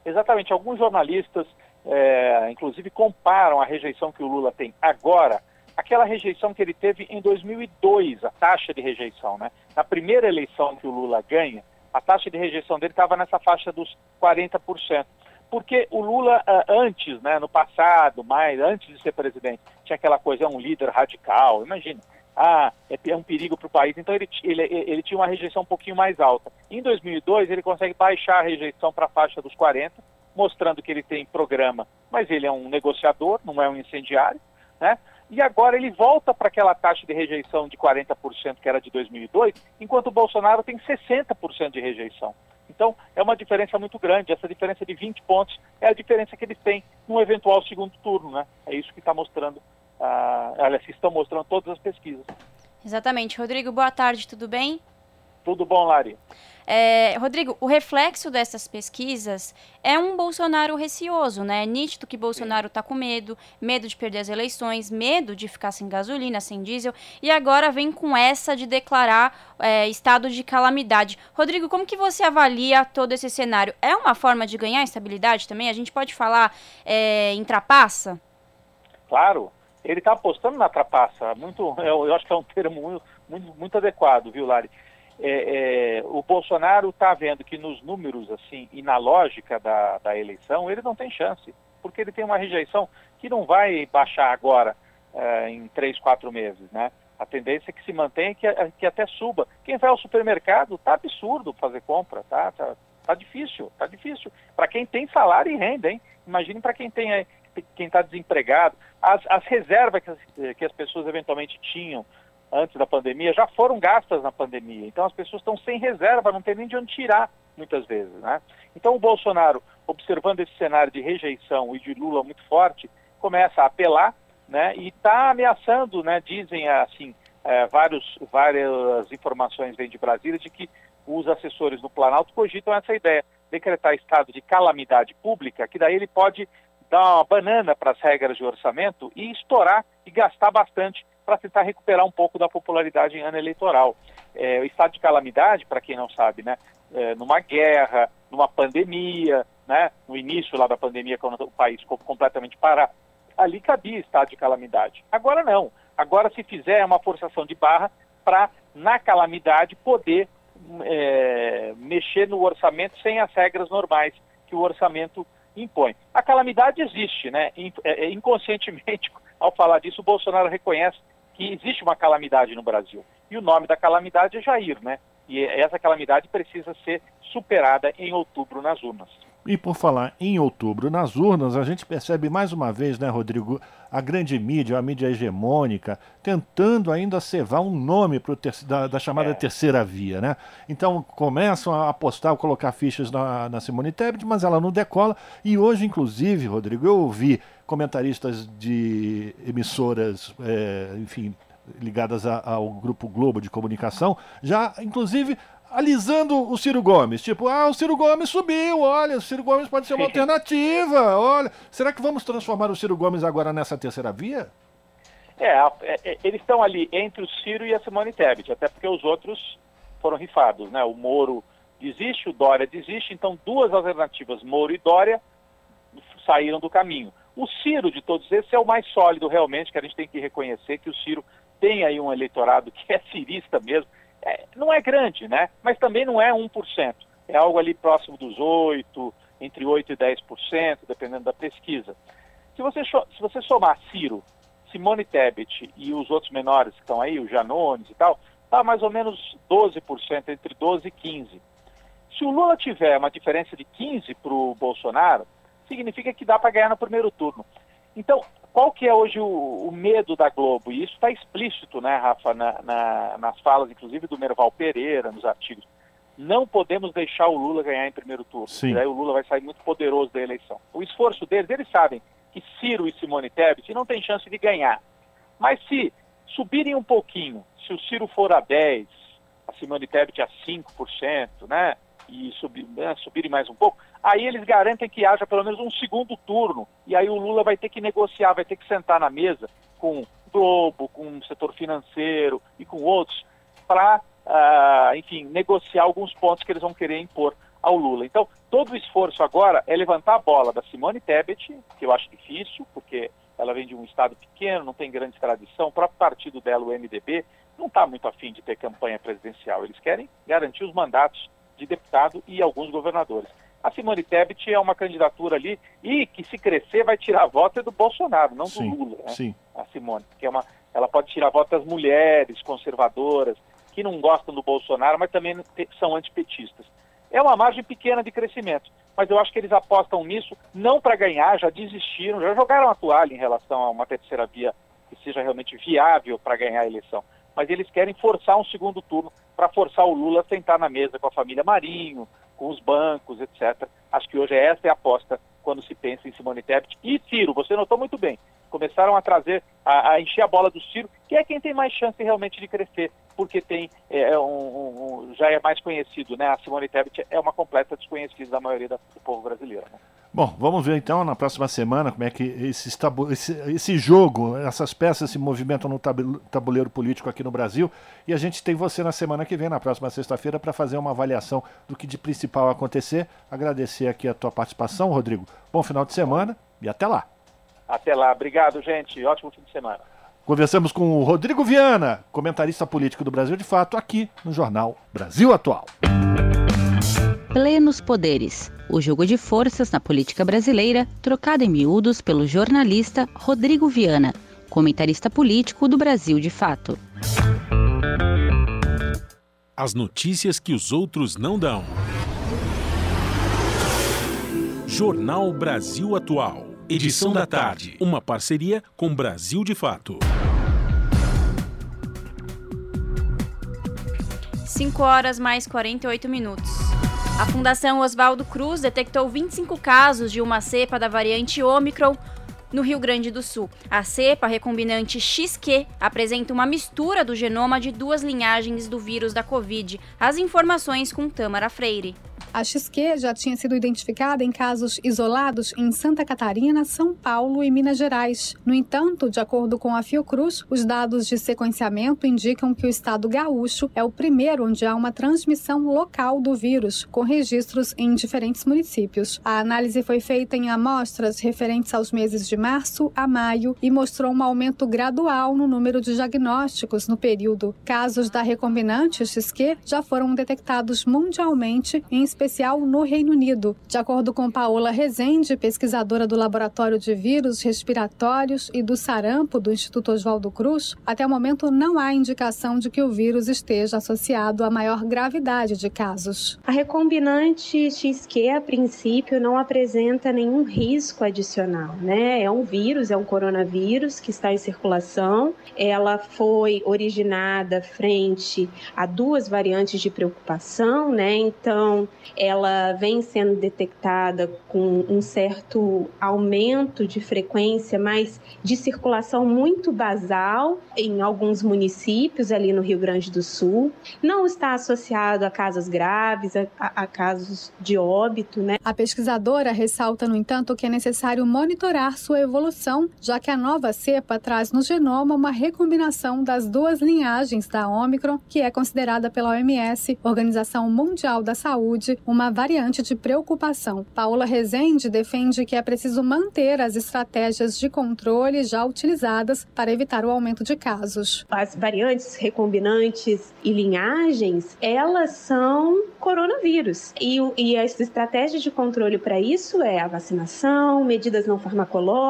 Exatamente. Alguns jornalistas, é, inclusive, comparam a rejeição que o Lula tem agora aquela rejeição que ele teve em 2002, a taxa de rejeição, né? Na primeira eleição que o Lula ganha, a taxa de rejeição dele estava nessa faixa dos 40%. Porque o Lula, ah, antes, né, no passado, mais antes de ser presidente, tinha aquela coisa, é um líder radical, imagina. Ah, é, é um perigo para o país. Então ele, ele, ele tinha uma rejeição um pouquinho mais alta. Em 2002, ele consegue baixar a rejeição para a faixa dos 40%, mostrando que ele tem programa, mas ele é um negociador, não é um incendiário, né? e agora ele volta para aquela taxa de rejeição de 40% que era de 2002, enquanto o Bolsonaro tem 60% de rejeição. Então, é uma diferença muito grande. Essa diferença de 20 pontos é a diferença que eles têm no eventual segundo turno, né? É isso que está mostrando, uh, aliás, estão mostrando todas as pesquisas. Exatamente. Rodrigo, boa tarde, tudo bem? Tudo bom, Lari. É, Rodrigo, o reflexo dessas pesquisas é um Bolsonaro receoso, né? É nítido que Bolsonaro está com medo, medo de perder as eleições, medo de ficar sem gasolina, sem diesel, e agora vem com essa de declarar é, estado de calamidade. Rodrigo, como que você avalia todo esse cenário? É uma forma de ganhar estabilidade também? A gente pode falar é, em trapaça? Claro, ele está apostando na trapaça. Muito, eu, eu, acho que é um termo muito, muito, muito adequado, viu, Lari? é, é, o Bolsonaro está vendo que nos números assim e na lógica da, da, eleição ele não tem chance, porque ele tem uma rejeição que não vai baixar agora é, em três, quatro meses, né? A tendência é que se mantenha que, que até suba. Quem vai ao supermercado tá absurdo fazer compra, tá? Tá, tá difícil, tá difícil. Para quem tem salário e renda, hein? Imagine para quem tem quem está desempregado. As, as reservas que as, que as pessoas eventualmente tinham antes da pandemia já foram gastas na pandemia. Então as pessoas estão sem reserva, não tem nem de onde tirar muitas vezes, né? Então o Bolsonaro, observando esse cenário de rejeição e de Lula muito forte, começa a apelar, né? E está ameaçando, né? Dizem assim, é, vários, várias informações vêm de Brasília de que os assessores do Planalto cogitam essa ideia, decretar estado de calamidade pública, que daí ele pode dar uma banana para as regras de orçamento e estourar e gastar bastante para tentar recuperar um pouco da popularidade em ano eleitoral. É, o estado de calamidade, para quem não sabe, né, é, numa guerra, numa pandemia, né, no início lá da pandemia, quando o país ficou completamente parado, ali cabia estado de calamidade. Agora não. Agora, se fizer uma forçação de barra para, na calamidade, poder é, mexer no orçamento sem as regras normais que o orçamento impõe. A calamidade existe, né? É, é, inconscientemente, ao falar disso, o Bolsonaro reconhece que existe uma calamidade no Brasil. E o nome da calamidade é Jair, né? E essa calamidade precisa ser superada em outubro nas urnas. E por falar em outubro nas urnas, a gente percebe mais uma vez, né, Rodrigo, a grande mídia, a mídia hegemônica, tentando ainda cevar um nome pro da, da, chamada é. terceira via, né? Então começam a apostar, a colocar fichas na, na Simone Tebet, mas ela não decola. E hoje, inclusive, Rodrigo, eu ouvi comentaristas de emissoras, é, enfim, ligadas a, ao Grupo Globo de Comunicação, já, inclusive, alisando o Ciro Gomes. Tipo, ah, o Ciro Gomes subiu, olha, o Ciro Gomes pode ser uma alternativa, olha. Será que vamos transformar o Ciro Gomes agora nessa terceira via? É, é, é eles estão ali entre o Ciro e a Simone Tebet, até porque os outros foram rifados, né? O Moro desiste, o Dória desiste, então duas alternativas, Moro e Dória, saíram do caminho. O Ciro, de todos esses, é o mais sólido realmente, que a gente tem que reconhecer que o Ciro tem aí um eleitorado que é cirista mesmo, é, não é grande, né? Mas também não é 1%. É algo ali próximo dos 8%, entre 8% e 10%, dependendo da pesquisa. Se você, se você somar Ciro, Simone Tebet e os outros menores que estão aí, o Janones e tal, está mais ou menos 12%, entre 12% e 15%. Se o Lula tiver uma diferença de 15% para o Bolsonaro, significa que dá para ganhar no primeiro turno. Então, qual que é hoje o, o medo da Globo? E isso está explícito, né, Rafa, na, na, nas falas, inclusive, do Merval Pereira, nos artigos. Não podemos deixar o Lula ganhar em primeiro turno. Sim. E aí o Lula vai sair muito poderoso da eleição. O esforço deles, eles sabem que Ciro e Simone Tebet não tem chance de ganhar. Mas se subirem um pouquinho, se o Ciro for a 10, a Simone Tebet a 5%, né? E subir, né, subirem mais um pouco, aí eles garantem que haja pelo menos um segundo turno. E aí o Lula vai ter que negociar, vai ter que sentar na mesa com o Globo, com o setor financeiro e com outros, para, uh, ah, enfim, negociar alguns pontos que eles vão querer impor ao Lula. Então, todo o esforço agora é levantar a bola da Simone Tebet, que eu acho difícil, porque ela vem de um estado pequeno, não tem grande tradição, o próprio partido dela, o MDB, não está muito afim de ter campanha presidencial. Eles querem garantir os mandatos de deputado e alguns governadores. A Simone Tebet é uma candidatura ali e que se crescer vai tirar voto é do Bolsonaro, não sim, do Lula. Né? Sim. A Simone, que é uma, ela pode tirar voto das mulheres conservadoras que não gostam do Bolsonaro, mas também são antipetistas. É uma margem pequena de crescimento, mas eu acho que eles apostam nisso não para ganhar, já desistiram, já jogaram a toalha em relação a uma terceira via que seja realmente viável para ganhar a eleição. Mas eles querem forçar um segundo turno para forçar o Lula a sentar na mesa com a família Marinho, com os bancos, etc. Acho que hoje essa é a aposta quando se pensa em Simone Tebet. E Ciro, você notou muito bem, começaram a trazer, a, a, encher a bola do Ciro, que é quem tem mais chance realmente de crescer, porque tem é, é um, um, já é mais conhecido, né? A Simone Tebet é uma completa desconhecida da maioria do povo brasileiro. Né? Bom, vamos ver então na próxima semana como é que esse, esse, esse jogo, essas peças se movimentam no tabuleiro político aqui no Brasil. E a gente tem você na semana que vem, na próxima sexta-feira, para fazer uma avaliação do que de principal acontecer. Agradecer aqui a tua participação, Rodrigo. Bom final de semana e até lá. Até lá. Obrigado, gente. Ótimo fim de semana. Conversamos com o Rodrigo Viana, comentarista político do Brasil de Fato, aqui no Jornal Brasil Atual. Plenos Poderes. O jogo de forças na política brasileira, trocado em miúdos pelo jornalista Rodrigo Viana, comentarista político do Brasil de Fato. As notícias que os outros não dão. Jornal Brasil Atual. Edição da tarde. Uma parceria com Brasil de Fato. 5 horas mais 48 minutos. A Fundação Oswaldo Cruz detectou 25 casos de uma cepa da variante Omicron no Rio Grande do Sul. A cepa recombinante XQ apresenta uma mistura do genoma de duas linhagens do vírus da Covid. As informações com Tamara Freire. A XQ já tinha sido identificada em casos isolados em Santa Catarina, São Paulo e Minas Gerais. No entanto, de acordo com a Fiocruz, os dados de sequenciamento indicam que o estado gaúcho é o primeiro onde há uma transmissão local do vírus, com registros em diferentes municípios. A análise foi feita em amostras referentes aos meses de março a maio e mostrou um aumento gradual no número de diagnósticos no período. Casos da recombinante XQ já foram detectados mundialmente em especial no Reino Unido. De acordo com Paola Rezende, pesquisadora do Laboratório de Vírus Respiratórios e do Sarampo do Instituto Oswaldo Cruz, até o momento não há indicação de que o vírus esteja associado a maior gravidade de casos. A recombinante XQ, a princípio, não apresenta nenhum risco adicional, né? É um vírus, é um coronavírus que está em circulação. Ela foi originada frente a duas variantes de preocupação, né? Então, ela vem sendo detectada com um certo aumento de frequência, mas de circulação muito basal em alguns municípios ali no Rio Grande do Sul. Não está associado a casos graves, a, a casos de óbito, né? A pesquisadora ressalta, no entanto, que é necessário monitorar sua evolução, já que a nova cepa traz no genoma uma recombinação das duas linhagens da Omicron, que é considerada pela OMS, Organização Mundial da Saúde, uma variante de preocupação. Paola Rezende defende que é preciso manter as estratégias de controle já utilizadas para evitar o aumento de casos. As variantes recombinantes e linhagens, elas são coronavírus. E, e as estratégias de controle para isso é a vacinação, medidas não farmacológicas,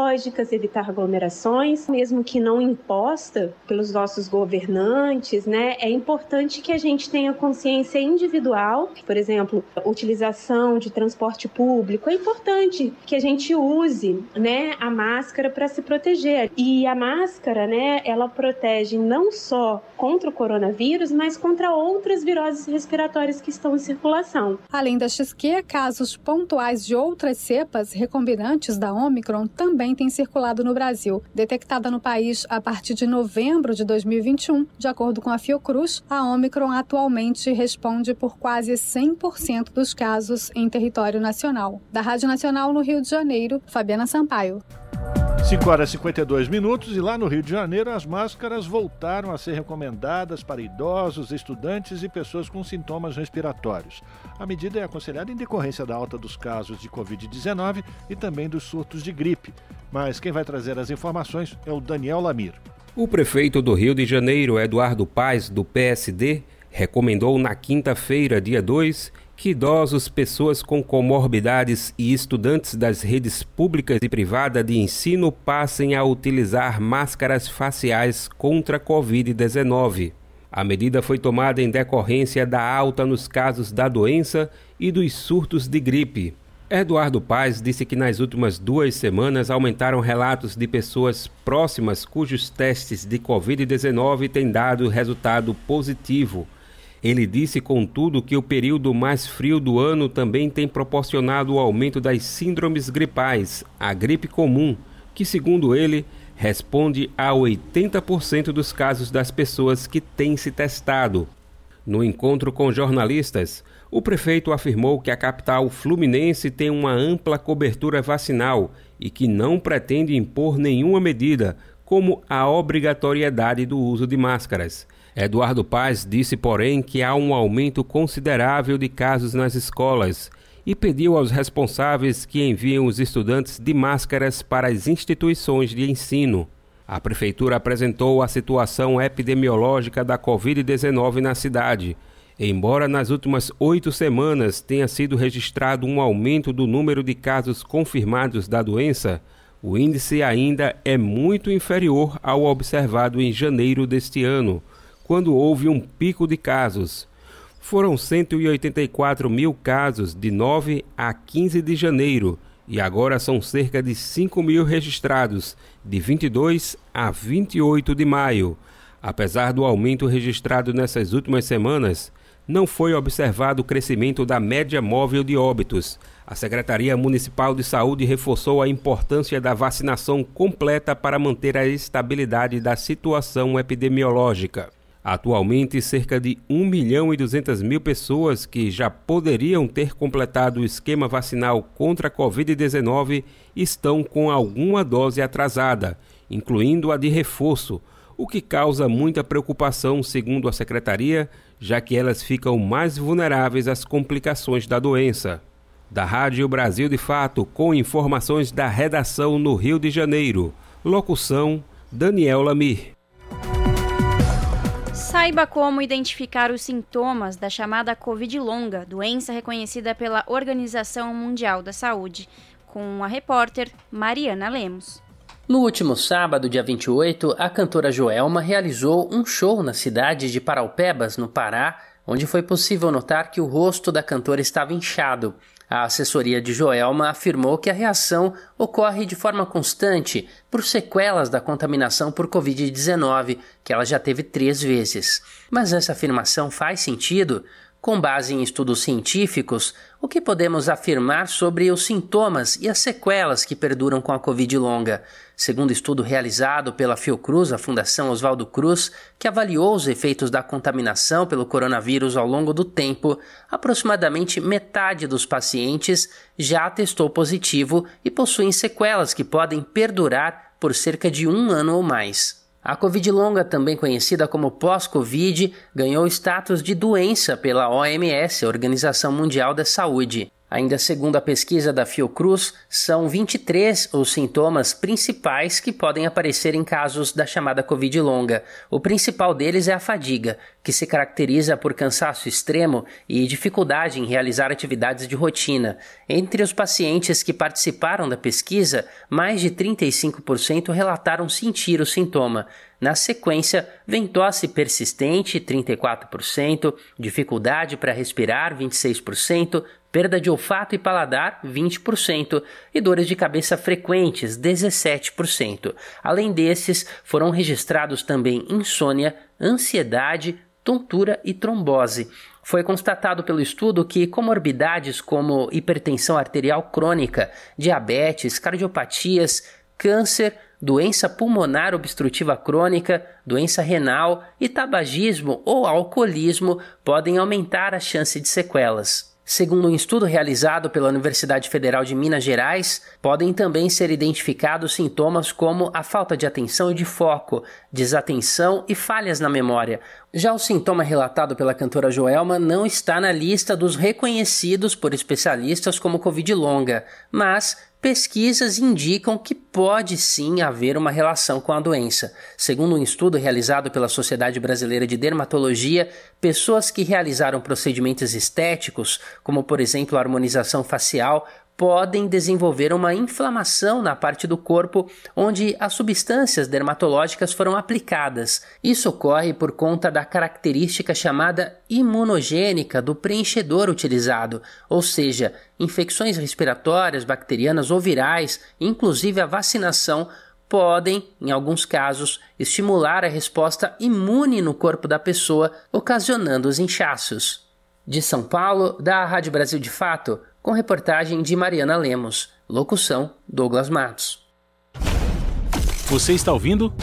evitar aglomerações, mesmo que não imposta pelos nossos governantes, né? É importante que a gente tenha consciência individual, por exemplo, utilização de transporte público. É importante que a gente use, né, a máscara para se proteger. E a máscara, né, ela protege não só contra o coronavírus, mas contra outras viroses respiratórias que estão em circulação. Além da XQ, casos pontuais de outras cepas recombinantes da Omicron também têm circulado no Brasil. Detectada no país a partir de novembro de 2021, de acordo com a Fiocruz, a Omicron atualmente responde por quase 100% dos casos em território nacional. Da Rádio Nacional no Rio de Janeiro, Fabiana Sampaio. 5 horas e 52 minutos e lá no Rio de Janeiro as máscaras voltaram a ser recomendadas para idosos, estudantes e pessoas com sintomas respiratórios. A medida é aconselhada em decorrência da alta dos casos de Covid-19 e também dos surtos de gripe. Mas quem vai trazer as informações é o Daniel Lamir. O prefeito do Rio de Janeiro, Eduardo Paes, do PSD, recomendou na quinta-feira, dia 2, que idosos, pessoas com comorbidades e estudantes das redes públicas e privadas de ensino passem a utilizar máscaras faciais contra a Covid-19. A medida foi tomada em decorrência da alta nos casos da doença e dos surtos de gripe. Eduardo Paz disse que nas últimas duas semanas aumentaram relatos de pessoas próximas cujos testes de Covid-19 têm dado resultado positivo ele disse, contudo, que o período mais frio do ano também tem proporcionado o aumento das síndromes gripais, a gripe comum, que, segundo ele, responde a 80% dos casos das pessoas que têm se testado. No encontro com jornalistas, o prefeito afirmou que a capital fluminense tem uma ampla cobertura vacinal e que não pretende impor nenhuma medida, como a obrigatoriedade do uso de máscaras. Eduardo Paz disse, porém, que há um aumento considerável de casos nas escolas e pediu aos responsáveis que enviem os estudantes de máscaras para as instituições de ensino. A prefeitura apresentou a situação epidemiológica da Covid-19 na cidade. Embora nas últimas oito semanas tenha sido registrado um aumento do número de casos confirmados da doença, o índice ainda é muito inferior ao observado em janeiro deste ano quando houve um pico de casos. Foram 184 mil casos de 9 a 15 de janeiro e agora são cerca de 5 mil registrados de 22 a 28 de maio. Apesar do aumento registrado nessas últimas semanas, não foi observado o crescimento da média móvel de óbitos. A Secretaria Municipal de Saúde reforçou a importância da vacinação completa para manter a estabilidade da situação epidemiológica. Atualmente, cerca de 1 milhão e 200 mil pessoas que já poderiam ter completado o esquema vacinal contra a Covid-19 estão com alguma dose atrasada, incluindo a de reforço, o que causa muita preocupação, segundo a secretaria, já que elas ficam mais vulneráveis às complicações da doença. Da Rádio Brasil de Fato, com informações da redação no Rio de Janeiro. Locução: Daniel Lamir. Saiba como identificar os sintomas da chamada Covid longa, doença reconhecida pela Organização Mundial da Saúde, com a repórter Mariana Lemos. No último sábado, dia 28, a cantora Joelma realizou um show na cidade de Paraupebas, no Pará, onde foi possível notar que o rosto da cantora estava inchado. A assessoria de Joelma afirmou que a reação ocorre de forma constante por sequelas da contaminação por Covid-19, que ela já teve três vezes. Mas essa afirmação faz sentido? Com base em estudos científicos, o que podemos afirmar sobre os sintomas e as sequelas que perduram com a Covid longa? Segundo estudo realizado pela Fiocruz, a Fundação Oswaldo Cruz, que avaliou os efeitos da contaminação pelo coronavírus ao longo do tempo, aproximadamente metade dos pacientes já testou positivo e possuem sequelas que podem perdurar por cerca de um ano ou mais. A Covid longa, também conhecida como pós-Covid, ganhou status de doença pela OMS, Organização Mundial da Saúde. Ainda segundo a pesquisa da Fiocruz, são 23 os sintomas principais que podem aparecer em casos da chamada Covid longa. O principal deles é a fadiga, que se caracteriza por cansaço extremo e dificuldade em realizar atividades de rotina. Entre os pacientes que participaram da pesquisa, mais de 35% relataram sentir o sintoma. Na sequência, vem tosse persistente, 34%, dificuldade para respirar, 26%, perda de olfato e paladar, 20%, e dores de cabeça frequentes, 17%. Além desses, foram registrados também insônia, ansiedade, tontura e trombose. Foi constatado pelo estudo que comorbidades como hipertensão arterial crônica, diabetes, cardiopatias, câncer, doença pulmonar obstrutiva crônica, doença renal e tabagismo ou alcoolismo podem aumentar a chance de sequelas. Segundo um estudo realizado pela Universidade Federal de Minas Gerais, podem também ser identificados sintomas como a falta de atenção e de foco, desatenção e falhas na memória. Já o sintoma relatado pela cantora Joelma não está na lista dos reconhecidos por especialistas como Covid longa, mas pesquisas indicam que pode sim haver uma relação com a doença. Segundo um estudo realizado pela Sociedade Brasileira de Dermatologia, pessoas que realizaram procedimentos estéticos, como por exemplo a harmonização facial, podem desenvolver uma inflamação na parte do corpo onde as substâncias dermatológicas foram aplicadas. Isso ocorre por conta da característica chamada imunogênica do preenchedor utilizado, ou seja, infecções respiratórias, bacterianas ou virais, inclusive a vacinação, podem, em alguns casos, estimular a resposta imune no corpo da pessoa, ocasionando os inchaços. De São Paulo, da Rádio Brasil de Fato, com reportagem de Mariana Lemos. Locução: Douglas Matos. Você está ouvindo?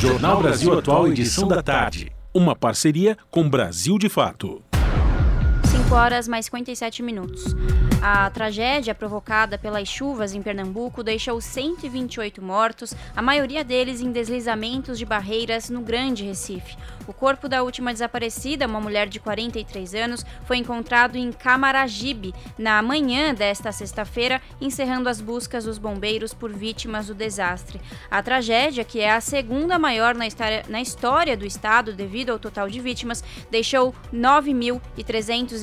Jornal Brasil Atual, edição da tarde. Uma parceria com Brasil de Fato. 5 horas mais 57 minutos. A tragédia provocada pelas chuvas em Pernambuco deixou 128 mortos, a maioria deles em deslizamentos de barreiras no Grande Recife. O corpo da última desaparecida, uma mulher de 43 anos, foi encontrado em Camaragibe na manhã desta sexta-feira, encerrando as buscas dos bombeiros por vítimas do desastre. A tragédia, que é a segunda maior na história, na história do estado devido ao total de vítimas, deixou 9.300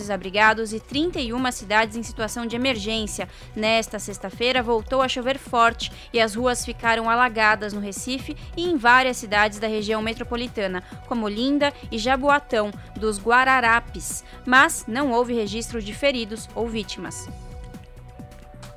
e 31 cidades em situação de emergência. Nesta sexta-feira, voltou a chover forte e as ruas ficaram alagadas no Recife e em várias cidades da região metropolitana, como Olinda e Jaboatão, dos Guararapes, mas não houve registro de feridos ou vítimas.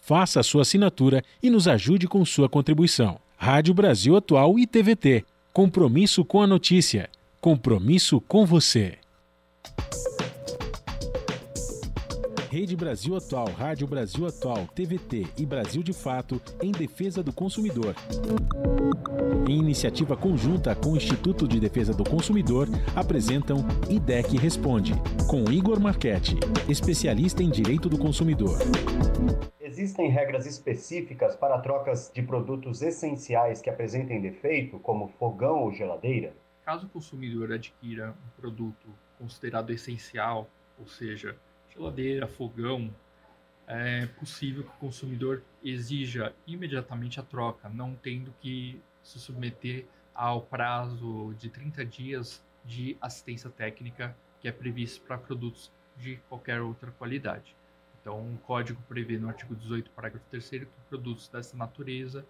faça a sua assinatura e nos ajude com sua contribuição. Rádio Brasil Atual e TVT. Compromisso com a notícia. Compromisso com você. Rede Brasil Atual, Rádio Brasil Atual, TVT e Brasil de Fato em defesa do consumidor. Em iniciativa conjunta com o Instituto de Defesa do Consumidor, apresentam IDEC Responde, com Igor Marchetti, especialista em direito do consumidor. Existem regras específicas para trocas de produtos essenciais que apresentem defeito, como fogão ou geladeira? Caso o consumidor adquira um produto considerado essencial, ou seja, geladeira, fogão, é possível que o consumidor exija imediatamente a troca, não tendo que se submeter ao prazo de 30 dias de assistência técnica que é previsto para produtos de qualquer outra qualidade. Então, o código prevê no artigo 18, parágrafo 3 que produtos dessa natureza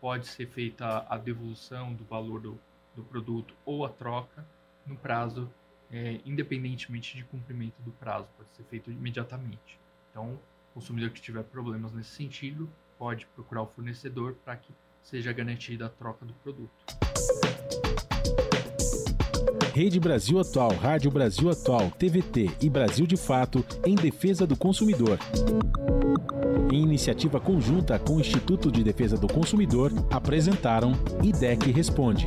pode ser feita a devolução do valor do, do produto ou a troca no prazo é, independentemente de cumprimento do prazo, pode ser feito imediatamente. Então, o consumidor que tiver problemas nesse sentido pode procurar o fornecedor para que seja garantida a troca do produto. Rede Brasil Atual, Rádio Brasil Atual, TVT e Brasil de Fato em defesa do consumidor. Em iniciativa conjunta com o Instituto de Defesa do Consumidor, apresentaram IDEC Responde.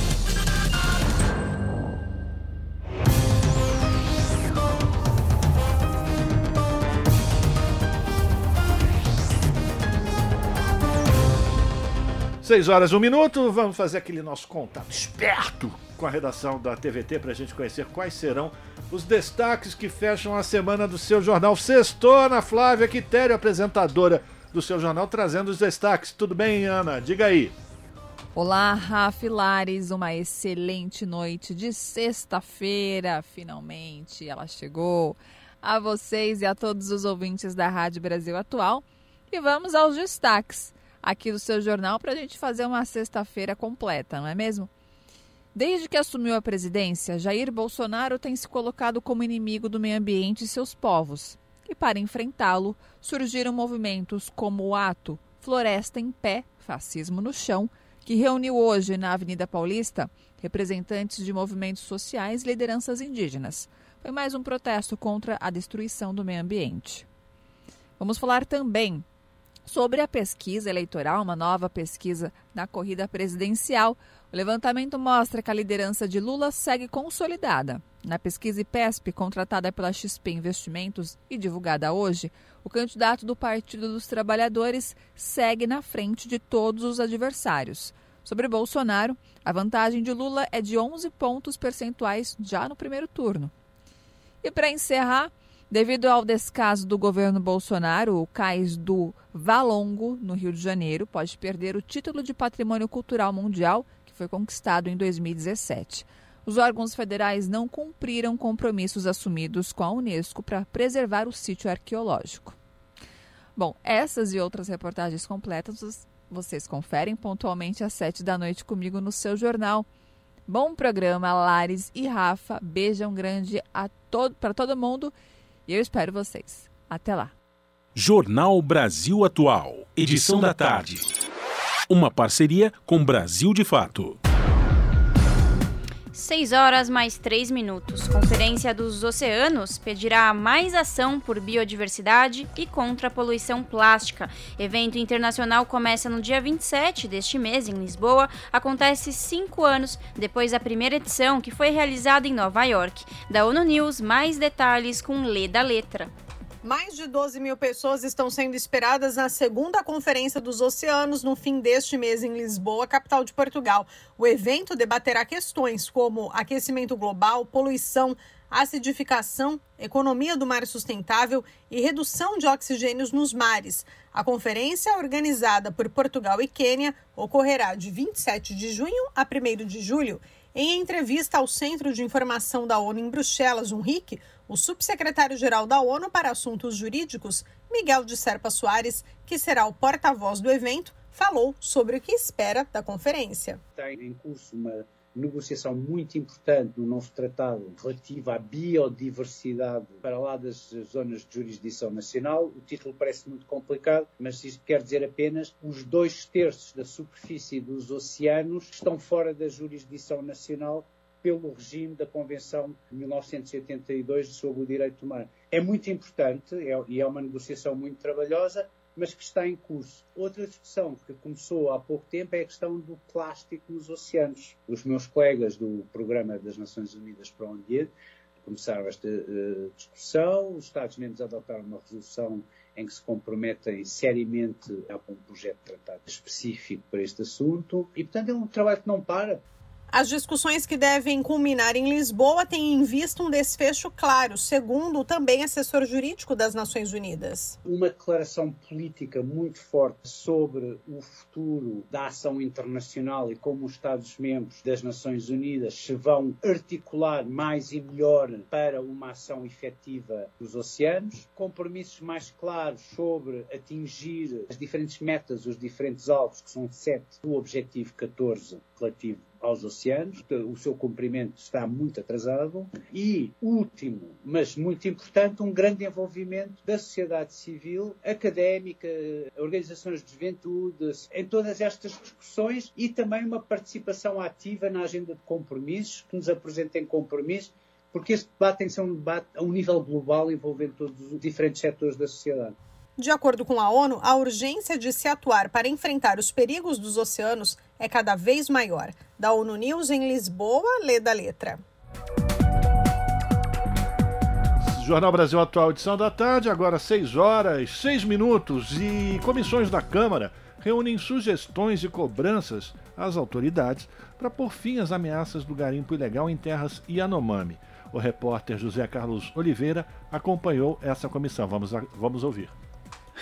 Seis horas, um minuto, vamos fazer aquele nosso contato esperto com a redação da TVT para a gente conhecer quais serão os destaques que fecham a semana do seu jornal. Sextou, Ana Flávia Quitério, apresentadora do seu jornal, trazendo os destaques. Tudo bem, Ana? Diga aí. Olá, Rafa Lares, uma excelente noite de sexta-feira, finalmente ela chegou a vocês e a todos os ouvintes da Rádio Brasil Atual. E vamos aos destaques aqui do seu jornal para a gente fazer uma sexta-feira completa, não é mesmo? Desde que assumiu a presidência, Jair Bolsonaro tem se colocado como inimigo do meio ambiente e seus povos. E para enfrentá-lo, surgiram movimentos como o Ato Floresta em Pé, Fascismo no Chão, que reuniu hoje na Avenida Paulista representantes de movimentos sociais e lideranças indígenas. Foi mais um protesto contra a destruição do meio ambiente. Vamos falar também sobre a pesquisa eleitoral, uma nova pesquisa na corrida presidencial. O levantamento mostra que a liderança de Lula segue consolidada. Na pesquisa IPESP, contratada pela XP Investimentos e divulgada hoje, o candidato do Partido dos Trabalhadores segue na frente de todos os adversários. Sobre Bolsonaro, a vantagem de Lula é de 11 pontos percentuais já no primeiro turno. E para encerrar, Devido ao descaso do governo Bolsonaro, o cais do Valongo, no Rio de Janeiro, pode perder o título de Patrimônio Cultural Mundial que foi conquistado em 2017. Os órgãos federais não cumpriram compromissos assumidos com a Unesco para preservar o sítio arqueológico. Bom, essas e outras reportagens completas vocês conferem pontualmente às sete da noite comigo no seu jornal. Bom programa, Lares e Rafa. Beijão grande to para todo mundo e eu espero vocês. Até lá. Jornal Brasil Atual, edição da tarde. Uma parceria com Brasil de Fato. 6 horas mais 3 minutos. Conferência dos Oceanos pedirá mais ação por biodiversidade e contra a poluição plástica. Evento internacional começa no dia 27 deste mês em Lisboa. Acontece cinco anos depois da primeira edição, que foi realizada em Nova York. Da ONU News, mais detalhes com Lê da Letra. Mais de 12 mil pessoas estão sendo esperadas na segunda Conferência dos Oceanos no fim deste mês em Lisboa, capital de Portugal. O evento debaterá questões como aquecimento global, poluição, acidificação, economia do mar sustentável e redução de oxigênios nos mares. A conferência, organizada por Portugal e Quênia, ocorrerá de 27 de junho a 1 de julho Em entrevista ao Centro de Informação da ONU em Bruxelas, UNRIC, o subsecretário-geral da ONU para Assuntos Jurídicos, Miguel de Serpa Soares, que será o porta-voz do evento, falou sobre o que espera da conferência. Está em curso uma negociação muito importante no nosso tratado relativo à biodiversidade para lá das zonas de jurisdição nacional. O título parece muito complicado, mas isto quer dizer apenas os dois terços da superfície dos oceanos estão fora da jurisdição nacional pelo regime da Convenção de 1982 sobre o Direito Humano. É muito importante é, e é uma negociação muito trabalhosa, mas que está em curso. Outra discussão que começou há pouco tempo é a questão do plástico nos oceanos. Os meus colegas do Programa das Nações Unidas para o Ambiente começaram esta uh, discussão, os Estados-membros adotaram uma resolução em que se comprometem seriamente a um projeto de tratado específico para este assunto e, portanto, é um trabalho que não para. As discussões que devem culminar em Lisboa têm em vista um desfecho claro, segundo também assessor jurídico das Nações Unidas. Uma declaração política muito forte sobre o futuro da ação internacional e como os Estados-membros das Nações Unidas se vão articular mais e melhor para uma ação efetiva dos oceanos. Compromissos mais claros sobre atingir as diferentes metas, os diferentes alvos, que são sete do Objetivo 14 relativo aos oceanos, o seu cumprimento está muito atrasado. E, último, mas muito importante, um grande envolvimento da sociedade civil, académica, organizações de juventude, em todas estas discussões e também uma participação ativa na agenda de compromissos, que nos apresentem compromissos, porque este debate tem que ser um debate a um nível global envolvendo todos os diferentes setores da sociedade. De acordo com a ONU, a urgência de se atuar para enfrentar os perigos dos oceanos é cada vez maior. Da ONU News em Lisboa, lê da letra. Jornal Brasil Atual, edição da tarde, agora 6 horas, 6 minutos e comissões da Câmara reúnem sugestões e cobranças às autoridades para pôr fim às ameaças do garimpo ilegal em terras Yanomami. O repórter José Carlos Oliveira acompanhou essa comissão. Vamos, vamos ouvir.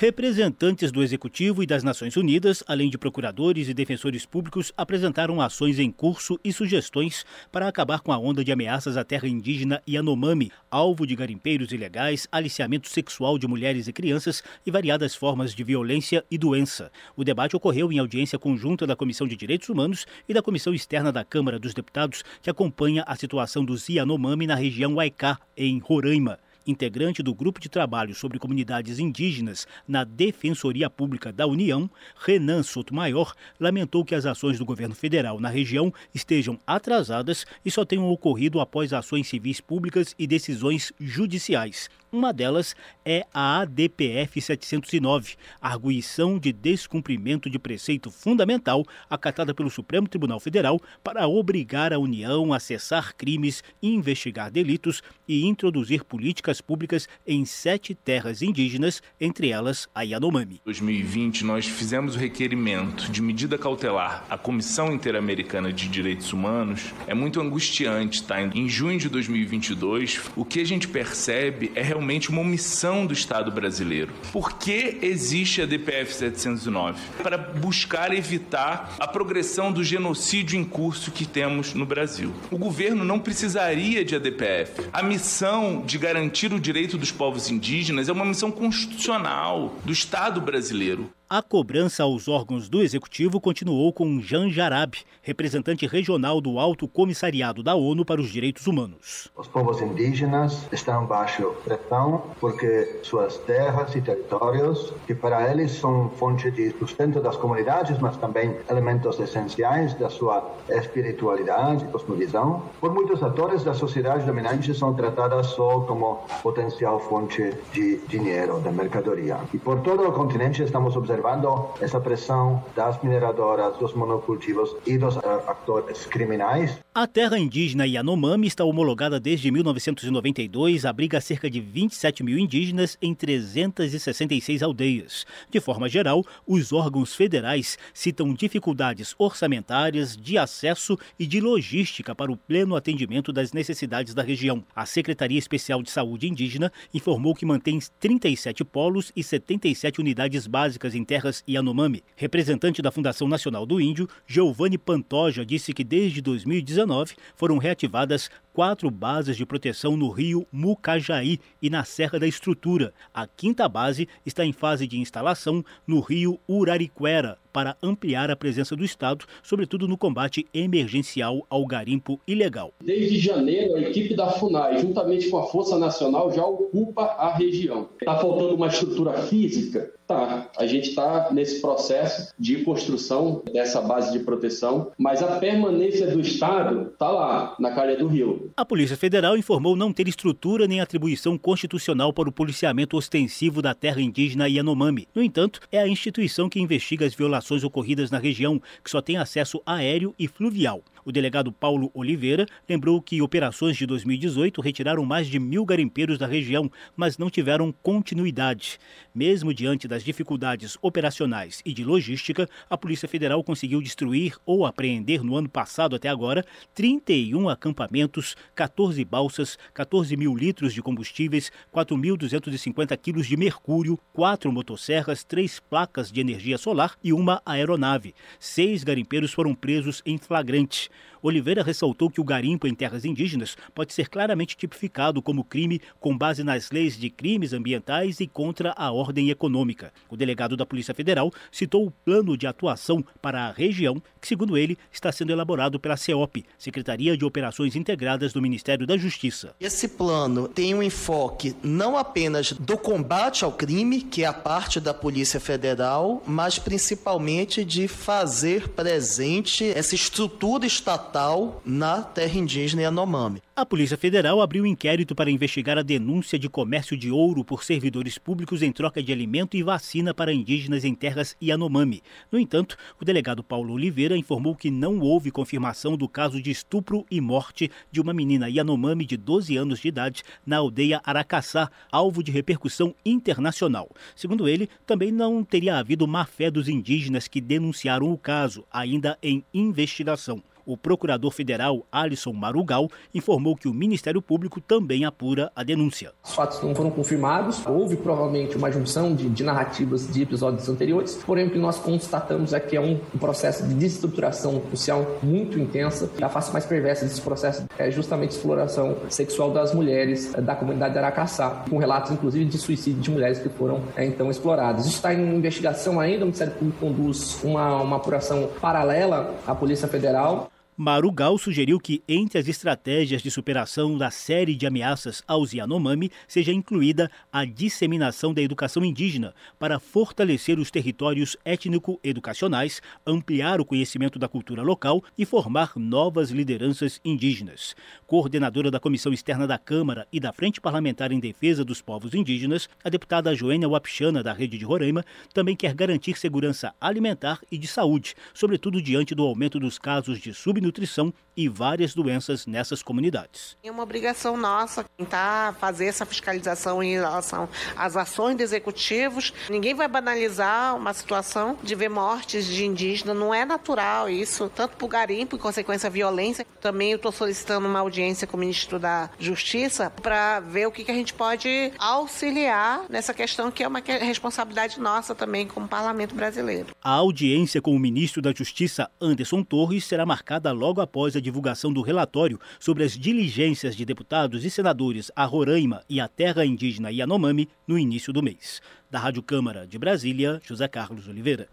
Representantes do Executivo e das Nações Unidas, além de procuradores e defensores públicos, apresentaram ações em curso e sugestões para acabar com a onda de ameaças à terra indígena Yanomami, alvo de garimpeiros ilegais, aliciamento sexual de mulheres e crianças e variadas formas de violência e doença. O debate ocorreu em audiência conjunta da Comissão de Direitos Humanos e da Comissão Externa da Câmara dos Deputados, que acompanha a situação dos Yanomami na região Waicá, em Roraima integrante do Grupo de Trabalho sobre Comunidades Indígenas na Defensoria Pública da União, Renan Sotomayor, lamentou que as ações do governo federal na região estejam atrasadas e só tenham ocorrido após ações civis públicas e decisões judiciais. Uma delas é a ADPF 709, arguição de descumprimento de preceito fundamental acatada pelo Supremo Tribunal Federal para obrigar a União a cessar crimes, investigar delitos e introduzir políticas públicas em sete terras indígenas, entre elas a Yanomami. Em 2020, nós fizemos o requerimento de medida cautelar à Comissão Interamericana de Direitos Humanos. É muito angustiante, tá? Em junho de 2022, o que a gente percebe é realmente uma omissão do Estado brasileiro. Por que existe a DPF 709? Para buscar evitar a progressão do genocídio em curso que temos no Brasil. O governo não precisaria de ADPF. A missão de garantir o direito dos povos indígenas é uma missão constitucional do Estado brasileiro. A cobrança aos órgãos do executivo continuou com Jan Jarab, representante regional do Alto Comissariado da ONU para os Direitos Humanos. Os povos indígenas estão baixo pressão porque suas terras e territórios, que para eles são fonte de sustento das comunidades, mas também elementos essenciais da sua espiritualidade e cosmovisão, por muitos atores da sociedade dominante são tratadas só como potencial fonte de dinheiro, de mercadoria. E por todo o continente estamos observando observando essa pressão das mineradoras, dos monocultivos e dos uh, atores criminais. A terra indígena Yanomami está homologada desde 1992, abriga cerca de 27 mil indígenas em 366 aldeias. De forma geral, os órgãos federais citam dificuldades orçamentárias, de acesso e de logística para o pleno atendimento das necessidades da região. A Secretaria Especial de Saúde Indígena informou que mantém 37 polos e 77 unidades básicas em terras Yanomami. Representante da Fundação Nacional do Índio, Giovanni Pantoja, disse que desde 2019 foram reativadas quatro bases de proteção no rio Mucajaí e na Serra da Estrutura. A quinta base está em fase de instalação no rio Urariquera, para ampliar a presença do Estado, sobretudo no combate emergencial ao garimpo ilegal. Desde janeiro, a equipe da FUNAI, juntamente com a Força Nacional, já ocupa a região. Está faltando uma estrutura física? Tá, a gente está nesse processo de construção dessa base de proteção, mas a permanência do Estado está lá, na calha do rio. A Polícia Federal informou não ter estrutura nem atribuição constitucional para o policiamento ostensivo da terra indígena Yanomami. No entanto, é a instituição que investiga as violações ocorridas na região, que só tem acesso aéreo e fluvial. O delegado Paulo Oliveira lembrou que operações de 2018 retiraram mais de mil garimpeiros da região, mas não tiveram continuidade. Mesmo diante das dificuldades operacionais e de logística, a Polícia Federal conseguiu destruir ou apreender no ano passado até agora 31 acampamentos, 14 balsas, 14 mil litros de combustíveis, 4.250 quilos de mercúrio, quatro motosserras, três placas de energia solar e uma aeronave. Seis garimpeiros foram presos em flagrante. Oliveira ressaltou que o garimpo em terras indígenas pode ser claramente tipificado como crime com base nas leis de crimes ambientais e contra a ordem econômica. O delegado da Polícia Federal citou o plano de atuação para a região, que, segundo ele, está sendo elaborado pela CEOP, Secretaria de Operações Integradas do Ministério da Justiça. Esse plano tem um enfoque não apenas do combate ao crime, que é a parte da Polícia Federal, mas principalmente de fazer presente essa estrutura estatal na terra indígena Yanomami. A Polícia Federal abriu inquérito para investigar a denúncia de comércio de ouro por servidores públicos em troca de alimento e vacina para indígenas em terras Yanomami. No entanto, o delegado Paulo Oliveira informou que não houve confirmação do caso de estupro e morte de uma menina Yanomami de 12 anos de idade na aldeia Aracaçá, alvo de repercussão internacional. Segundo ele, também não teria havido má fé dos indígenas que denunciaram o caso, ainda em investigação. O procurador federal Alisson Marugal informou que o Ministério Público também apura a denúncia. Os fatos não foram confirmados, houve provavelmente uma junção de, de narrativas de episódios anteriores, porém o que nós constatamos é que é um, um processo de desestruturação social muito intensa. A face mais perversa desse processo é justamente a exploração sexual das mulheres da comunidade de Aracaçá, com relatos inclusive de suicídio de mulheres que foram é, então exploradas. Isso está em investigação ainda, o Ministério Público conduz uma, uma apuração paralela à Polícia Federal. Marugal sugeriu que, entre as estratégias de superação da série de ameaças aos Yanomami, seja incluída a disseminação da educação indígena para fortalecer os territórios étnico-educacionais, ampliar o conhecimento da cultura local e formar novas lideranças indígenas. Coordenadora da Comissão Externa da Câmara e da Frente Parlamentar em Defesa dos Povos Indígenas, a deputada Joênia Wapchana, da Rede de Roraima, também quer garantir segurança alimentar e de saúde, sobretudo diante do aumento dos casos de subnutrição nutrição e várias doenças nessas comunidades. É uma obrigação nossa tentar fazer essa fiscalização em relação às ações dos executivos. Ninguém vai banalizar uma situação de ver mortes de indígenas, não é natural isso, tanto para o garimpo e consequência violência. Também eu estou solicitando uma audiência com o ministro da Justiça para ver o que, que a gente pode auxiliar nessa questão que é uma responsabilidade nossa também como parlamento brasileiro. A audiência com o ministro da Justiça, Anderson Torres, será marcada logo após a divulgação do relatório sobre as diligências de deputados e senadores a Roraima e a terra indígena Yanomami no início do mês. Da Rádio Câmara de Brasília, José Carlos Oliveira.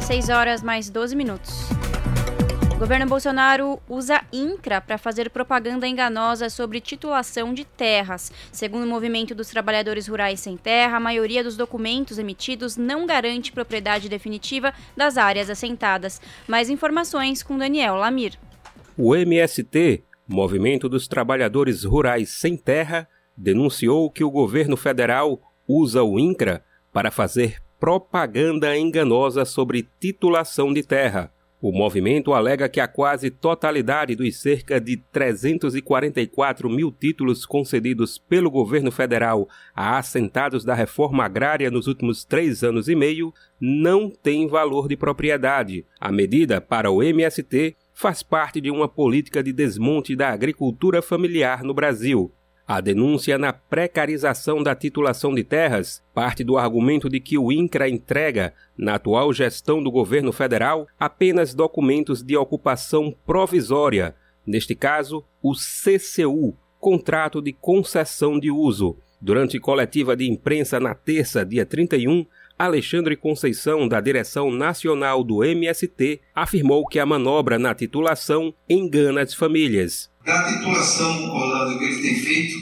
6 horas mais 12 minutos. Governo Bolsonaro usa INCRA para fazer propaganda enganosa sobre titulação de terras. Segundo o Movimento dos Trabalhadores Rurais Sem Terra, a maioria dos documentos emitidos não garante propriedade definitiva das áreas assentadas. Mais informações com Daniel Lamir. O MST, Movimento dos Trabalhadores Rurais Sem Terra, denunciou que o governo federal usa o INCRA para fazer propaganda enganosa sobre titulação de terra o movimento alega que a quase totalidade dos cerca de 344 mil títulos concedidos pelo governo federal a assentados da reforma agrária nos últimos três anos e meio não tem valor de propriedade. A medida, para o MST, faz parte de uma política de desmonte da agricultura familiar no Brasil. A denúncia na precarização da titulação de terras parte do argumento de que o INCRA entrega, na atual gestão do governo federal, apenas documentos de ocupação provisória, neste caso, o CCU, Contrato de Concessão de Uso. Durante coletiva de imprensa na terça, dia 31, Alexandre Conceição, da direção nacional do MST, afirmou que a manobra na titulação engana as famílias. Da titulação, Orlando, que ele tem feito,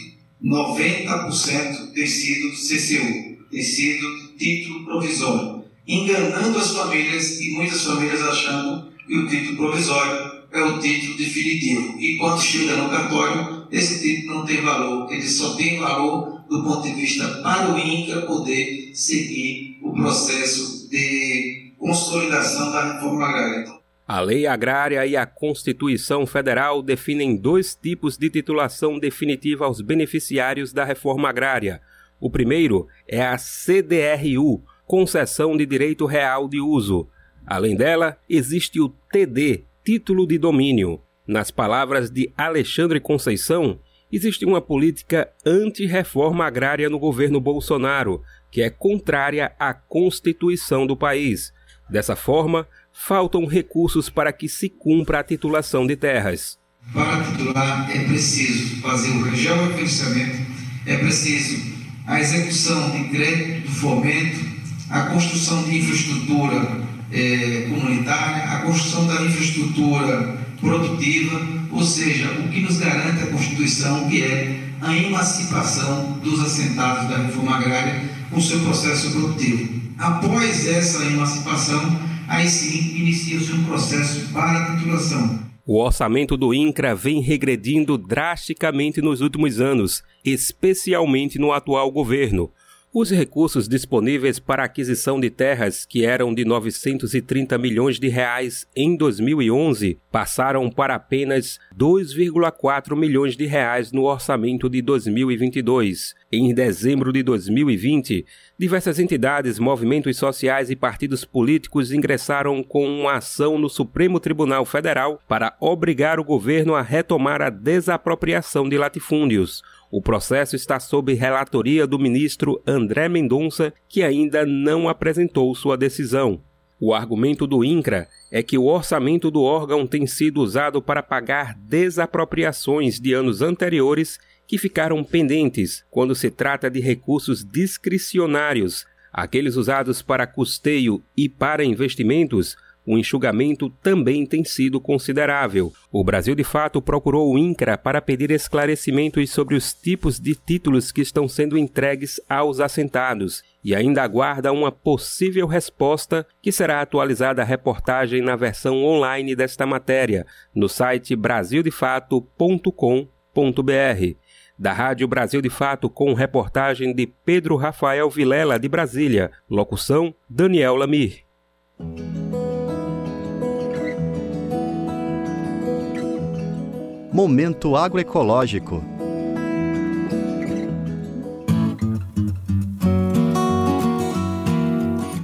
90% tem sido CCU, tem sido título provisório, enganando as famílias e muitas famílias achando que o título provisório é o título definitivo. E quando chega no cartório, esse título não tem valor, ele só tem valor do ponto de vista para o INCRA poder seguir o processo de consolidação da reforma agrária. A Lei Agrária e a Constituição Federal definem dois tipos de titulação definitiva aos beneficiários da reforma agrária. O primeiro é a CDRU, Concessão de Direito Real de Uso. Além dela, existe o TD, Título de Domínio. Nas palavras de Alexandre Conceição, existe uma política anti-reforma agrária no governo Bolsonaro, que é contrária à Constituição do país. Dessa forma, faltam recursos para que se cumpra a titulação de terras. Para titular é preciso fazer o georreferenciamento, é preciso a execução de crédito do fomento, a construção de infraestrutura é, comunitária, a construção da infraestrutura produtiva, ou seja, o que nos garante a Constituição, que é a emancipação dos assentados da reforma agrária com seu processo produtivo. Após essa emancipação, aí sim inicia-se um processo para a titulação. O orçamento do INCRA vem regredindo drasticamente nos últimos anos, especialmente no atual governo. Os recursos disponíveis para aquisição de terras, que eram de 930 milhões de reais em 2011, passaram para apenas 2,4 milhões de reais no orçamento de 2022. Em dezembro de 2020, diversas entidades, movimentos sociais e partidos políticos ingressaram com uma ação no Supremo Tribunal Federal para obrigar o governo a retomar a desapropriação de latifúndios. O processo está sob relatoria do ministro André Mendonça, que ainda não apresentou sua decisão. O argumento do INCRA é que o orçamento do órgão tem sido usado para pagar desapropriações de anos anteriores que ficaram pendentes quando se trata de recursos discricionários, aqueles usados para custeio e para investimentos o enxugamento também tem sido considerável. O Brasil, de fato, procurou o INCRA para pedir esclarecimentos sobre os tipos de títulos que estão sendo entregues aos assentados e ainda aguarda uma possível resposta que será atualizada a reportagem na versão online desta matéria no site brasildefato.com.br. Da Rádio Brasil de Fato, com reportagem de Pedro Rafael Vilela, de Brasília. Locução: Daniel Lamir. Momento agroecológico.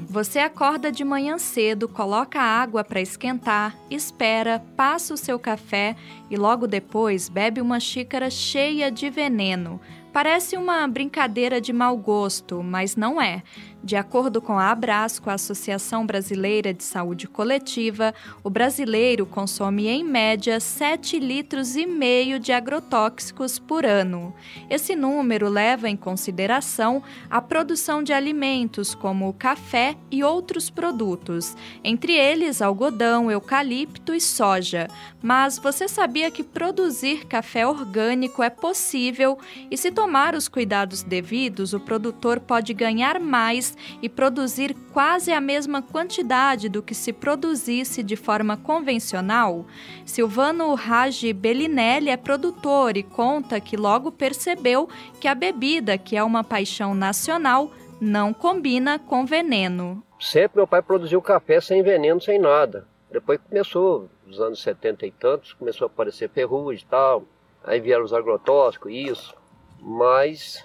Você acorda de manhã cedo, coloca água para esquentar, espera, passa o seu café e logo depois bebe uma xícara cheia de veneno. Parece uma brincadeira de mau gosto, mas não é. De acordo com a Abrasco, a Associação Brasileira de Saúde Coletiva, o brasileiro consome em média 7 litros e meio de agrotóxicos por ano. Esse número leva em consideração a produção de alimentos como o café e outros produtos, entre eles algodão, eucalipto e soja. Mas você sabia que produzir café orgânico é possível e se tomar os cuidados devidos, o produtor pode ganhar mais e produzir quase a mesma quantidade do que se produzisse de forma convencional? Silvano Ragi Bellinelli é produtor e conta que logo percebeu que a bebida, que é uma paixão nacional, não combina com veneno. Sempre meu pai produziu café sem veneno, sem nada. Depois começou, nos anos 70 e tantos, começou a aparecer ferrugem e tal. Aí vieram os agrotóxicos, isso. Mas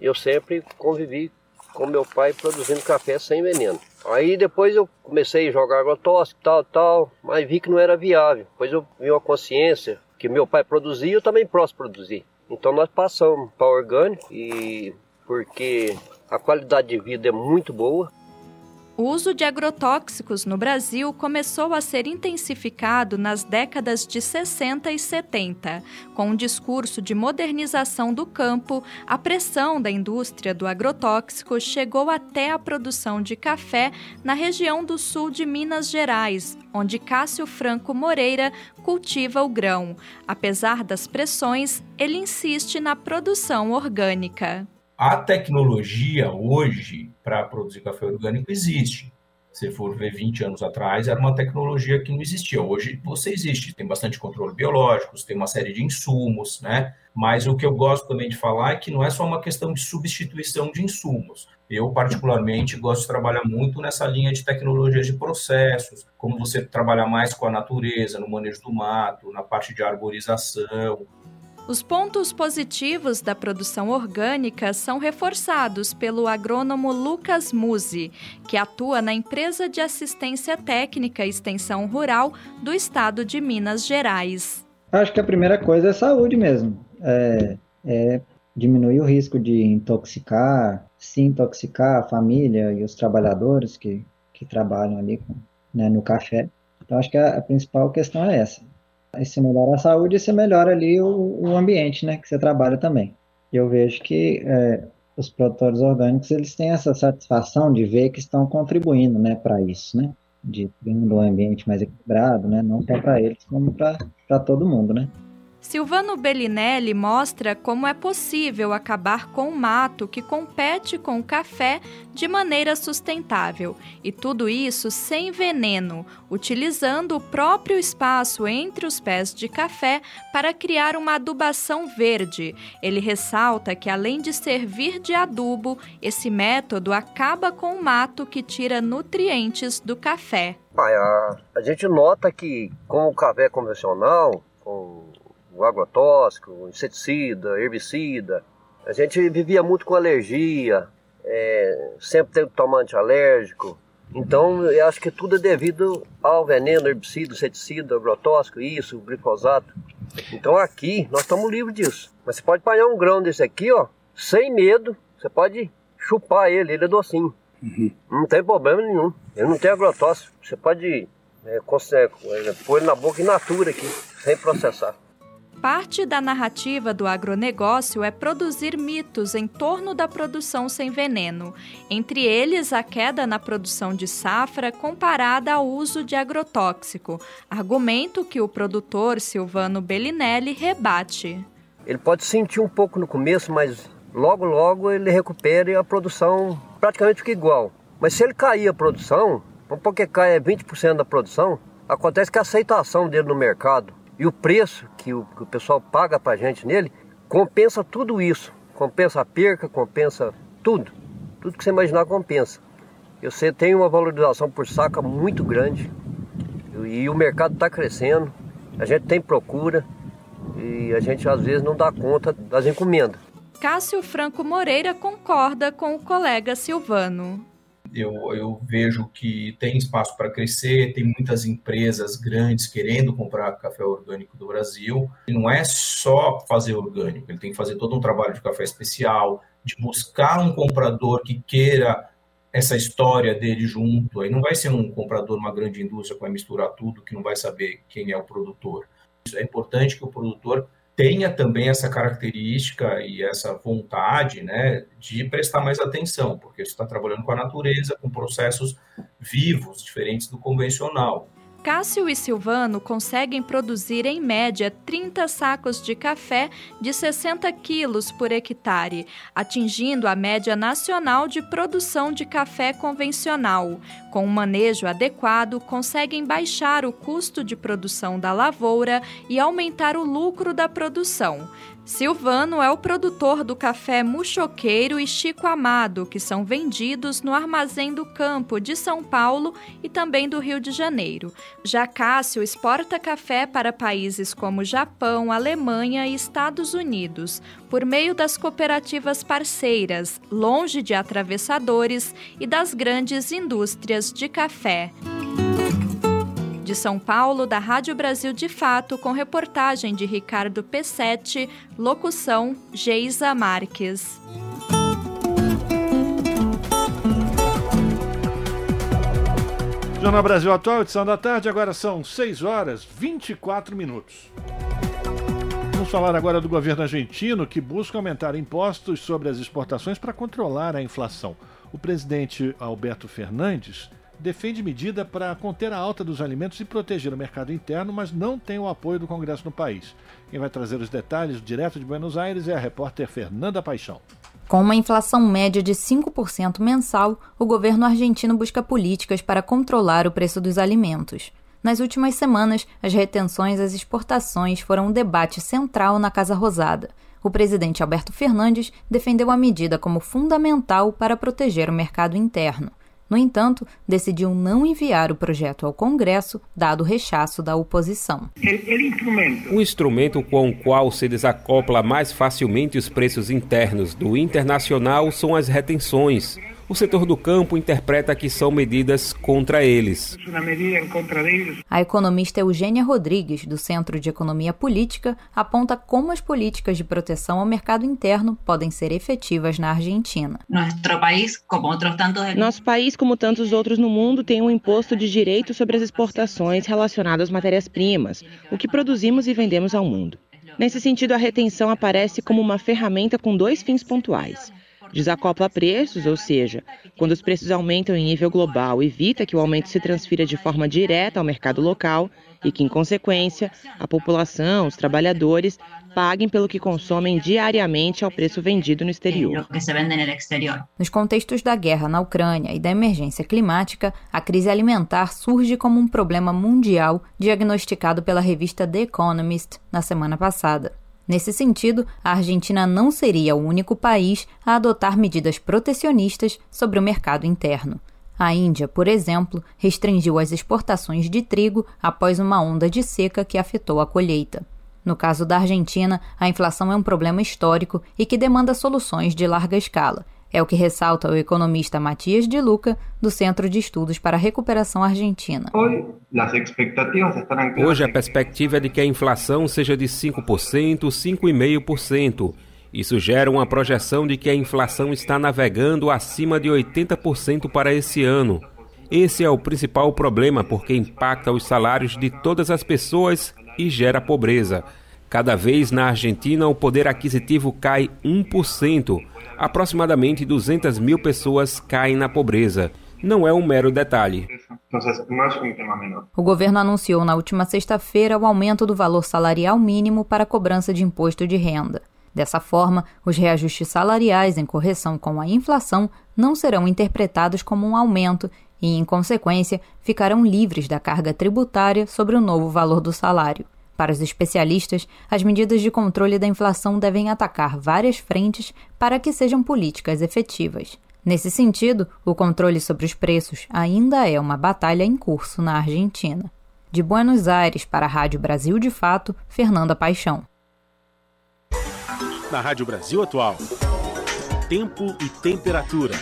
eu sempre convivi com meu pai produzindo café sem veneno. Aí depois eu comecei a jogar agrotóxico, tal, tal, mas vi que não era viável. Depois eu vi uma consciência, que meu pai produzia, eu também posso produzir. Então nós passamos para orgânico e porque a qualidade de vida é muito boa, o uso de agrotóxicos no Brasil começou a ser intensificado nas décadas de 60 e 70. Com um discurso de modernização do campo, a pressão da indústria do agrotóxico chegou até a produção de café na região do sul de Minas Gerais, onde Cássio Franco Moreira cultiva o grão. Apesar das pressões, ele insiste na produção orgânica. A tecnologia hoje para produzir café orgânico existe. Se for ver 20 anos atrás, era uma tecnologia que não existia. Hoje você existe, tem bastante controle biológico, tem uma série de insumos, né? Mas o que eu gosto também de falar é que não é só uma questão de substituição de insumos. Eu, particularmente, gosto de trabalhar muito nessa linha de tecnologias de processos, como você trabalhar mais com a natureza, no manejo do mato, na parte de arborização, os pontos positivos da produção orgânica são reforçados pelo agrônomo Lucas Musi, que atua na empresa de assistência técnica e extensão rural do estado de Minas Gerais. Acho que a primeira coisa é saúde mesmo. É, é diminuir o risco de intoxicar, se intoxicar a família e os trabalhadores que, que trabalham ali com, né, no café. Então, acho que a, a principal questão é essa Aí você melhora a saúde e você melhora ali o, o ambiente, né, que você trabalha também. E eu vejo que é, os produtores orgânicos, eles têm essa satisfação de ver que estão contribuindo, né, para isso, né, de ter um ambiente mais equilibrado, né, não só para eles, como para todo mundo, né. Silvano Bellinelli mostra como é possível acabar com o mato que compete com o café de maneira sustentável, e tudo isso sem veneno, utilizando o próprio espaço entre os pés de café para criar uma adubação verde. Ele ressalta que, além de servir de adubo, esse método acaba com o mato que tira nutrientes do café. a, a gente nota que, com o café convencional, com agrotóxico, inseticida, herbicida. A gente vivia muito com alergia, é, sempre teve tomate alérgico. Então, eu acho que tudo é devido ao veneno, herbicida, inseticida, agrotóxico, isso, glifosato. Então, aqui, nós estamos livres disso. Mas você pode apanhar um grão desse aqui, ó, sem medo. Você pode chupar ele, ele é docinho. Uhum. Não tem problema nenhum. Ele não tem agrotóxico. Você pode é, consegue, é, pôr ele na boca in natura aqui, sem processar. Parte da narrativa do agronegócio é produzir mitos em torno da produção sem veneno, entre eles a queda na produção de safra comparada ao uso de agrotóxico, argumento que o produtor Silvano Bellinelli rebate. Ele pode sentir um pouco no começo, mas logo logo ele recupera e a produção praticamente fica igual. Mas se ele cair a produção, porque cai 20% da produção, acontece que a aceitação dele no mercado e o preço que o, que o pessoal paga para a gente nele compensa tudo isso. Compensa a perca, compensa tudo. Tudo que você imaginar compensa. Você tem uma valorização por saca muito grande e o mercado está crescendo. A gente tem procura e a gente às vezes não dá conta das encomendas. Cássio Franco Moreira concorda com o colega Silvano eu, eu vejo que tem espaço para crescer, tem muitas empresas grandes querendo comprar café orgânico do Brasil. E não é só fazer orgânico, ele tem que fazer todo um trabalho de café especial, de buscar um comprador que queira essa história dele junto. Aí não vai ser um comprador, uma grande indústria que vai misturar tudo, que não vai saber quem é o produtor. É importante que o produtor tenha também essa característica e essa vontade né, de prestar mais atenção, porque você está trabalhando com a natureza, com processos vivos, diferentes do convencional. Cássio e Silvano conseguem produzir em média 30 sacos de café de 60 quilos por hectare, atingindo a média nacional de produção de café convencional. Com um manejo adequado, conseguem baixar o custo de produção da lavoura e aumentar o lucro da produção. Silvano é o produtor do café Muxoqueiro e Chico Amado, que são vendidos no Armazém do Campo de São Paulo e também do Rio de Janeiro. Já Cássio exporta café para países como Japão, Alemanha e Estados Unidos, por meio das cooperativas parceiras, longe de atravessadores e das grandes indústrias de café. De São Paulo, da Rádio Brasil de Fato, com reportagem de Ricardo P7, locução Geisa Marques. Jornal Brasil Atual, edição da tarde, agora são 6 horas 24 minutos. Vamos falar agora do governo argentino que busca aumentar impostos sobre as exportações para controlar a inflação. O presidente Alberto Fernandes defende medida para conter a alta dos alimentos e proteger o mercado interno, mas não tem o apoio do Congresso no país. Quem vai trazer os detalhes direto de Buenos Aires é a repórter Fernanda Paixão. Com uma inflação média de 5% mensal, o governo argentino busca políticas para controlar o preço dos alimentos. Nas últimas semanas, as retenções às exportações foram um debate central na Casa Rosada. O presidente Alberto Fernandes defendeu a medida como fundamental para proteger o mercado interno. No entanto, decidiu não enviar o projeto ao Congresso, dado o rechaço da oposição. O instrumento com o qual se desacopla mais facilmente os preços internos do internacional são as retenções, o setor do campo interpreta que são medidas contra eles. A economista Eugênia Rodrigues, do Centro de Economia Política, aponta como as políticas de proteção ao mercado interno podem ser efetivas na Argentina. Nosso país, como tantos outros no mundo, tem um imposto de direito sobre as exportações relacionado às matérias-primas, o que produzimos e vendemos ao mundo. Nesse sentido, a retenção aparece como uma ferramenta com dois fins pontuais desacopla preços, ou seja, quando os preços aumentam em nível global, evita que o aumento se transfira de forma direta ao mercado local e que, em consequência, a população, os trabalhadores, paguem pelo que consomem diariamente ao preço vendido no exterior. Nos contextos da guerra na Ucrânia e da emergência climática, a crise alimentar surge como um problema mundial diagnosticado pela revista The Economist na semana passada. Nesse sentido, a Argentina não seria o único país a adotar medidas protecionistas sobre o mercado interno. A Índia, por exemplo, restringiu as exportações de trigo após uma onda de seca que afetou a colheita. No caso da Argentina, a inflação é um problema histórico e que demanda soluções de larga escala, é o que ressalta o economista Matias de Luca, do Centro de Estudos para a Recuperação Argentina. Hoje a perspectiva é de que a inflação seja de 5%, 5,5%. Isso gera uma projeção de que a inflação está navegando acima de 80% para esse ano. Esse é o principal problema porque impacta os salários de todas as pessoas e gera pobreza. Cada vez na Argentina o poder aquisitivo cai 1% aproximadamente 200 mil pessoas caem na pobreza. Não é um mero detalhe. O governo anunciou na última sexta-feira o aumento do valor salarial mínimo para a cobrança de imposto de renda. Dessa forma, os reajustes salariais em correção com a inflação não serão interpretados como um aumento e, em consequência, ficarão livres da carga tributária sobre o novo valor do salário. Para os especialistas, as medidas de controle da inflação devem atacar várias frentes para que sejam políticas efetivas. Nesse sentido, o controle sobre os preços ainda é uma batalha em curso na Argentina. De Buenos Aires para a Rádio Brasil de Fato, Fernanda Paixão. Na Rádio Brasil Atual, tempo e temperatura.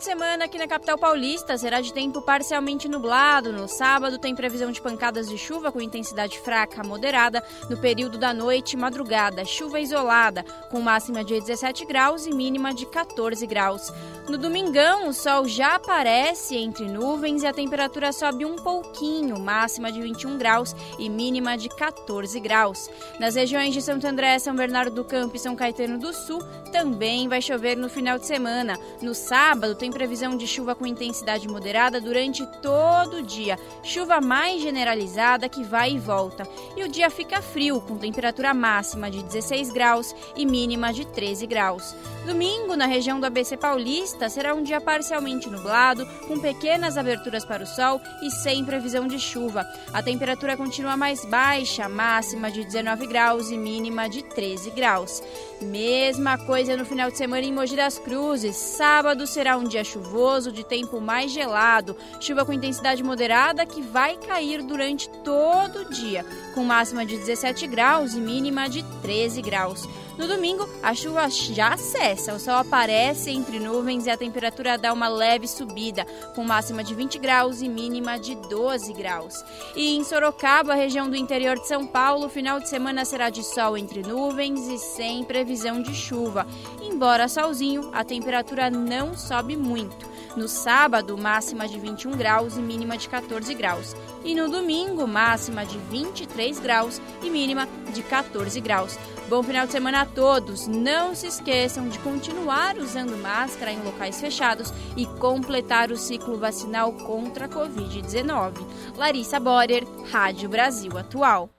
De semana aqui na capital paulista será de tempo parcialmente nublado. No sábado tem previsão de pancadas de chuva com intensidade fraca a moderada no período da noite e madrugada. Chuva isolada, com máxima de 17 graus e mínima de 14 graus. No domingão, o sol já aparece entre nuvens e a temperatura sobe um pouquinho, máxima de 21 graus e mínima de 14 graus. Nas regiões de Santo André, São Bernardo do Campo e São Caetano do Sul, também vai chover no final de semana. No sábado, tem previsão de chuva com intensidade moderada durante todo o dia. Chuva mais generalizada que vai e volta. E o dia fica frio, com temperatura máxima de 16 graus e mínima de 13 graus. Domingo, na região do ABC Paulista, será um dia parcialmente nublado, com pequenas aberturas para o sol e sem previsão de chuva. A temperatura continua mais baixa, máxima de 19 graus e mínima de 13 graus. Mesma coisa no final de semana em Mogi das Cruzes. Sábado será um dia chuvoso, de tempo mais gelado, chuva com intensidade moderada que vai cair durante todo o dia, com máxima de 17 graus e mínima de 13 graus. No domingo, a chuva já cessa, o sol aparece entre nuvens e a temperatura dá uma leve subida, com máxima de 20 graus e mínima de 12 graus. E em Sorocaba, região do interior de São Paulo, o final de semana será de sol entre nuvens e sem previsão de chuva. Embora solzinho, a temperatura não sobe muito. No sábado, máxima de 21 graus e mínima de 14 graus. E no domingo, máxima de 23 graus e mínima de 14 graus. Bom final de semana a todos. Não se esqueçam de continuar usando máscara em locais fechados e completar o ciclo vacinal contra a Covid-19. Larissa Borer, Rádio Brasil Atual.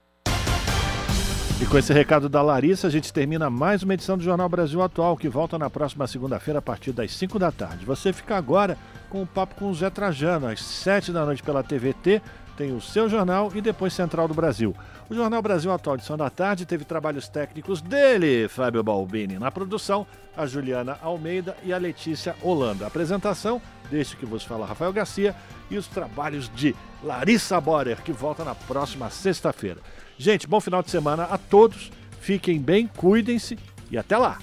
E com esse recado da Larissa, a gente termina mais uma edição do Jornal Brasil Atual, que volta na próxima segunda-feira a partir das 5 da tarde. Você fica agora com o papo com o Zé Trajano, às 7 da noite pela TVT, tem o seu jornal e depois Central do Brasil. O Jornal Brasil Atual, edição da tarde, teve trabalhos técnicos dele, Fábio Balbini. Na produção, a Juliana Almeida e a Letícia Holanda. Apresentação, deste que vos fala Rafael Garcia, e os trabalhos de Larissa Borer, que volta na próxima sexta-feira. Gente, bom final de semana a todos. Fiquem bem, cuidem-se e até lá.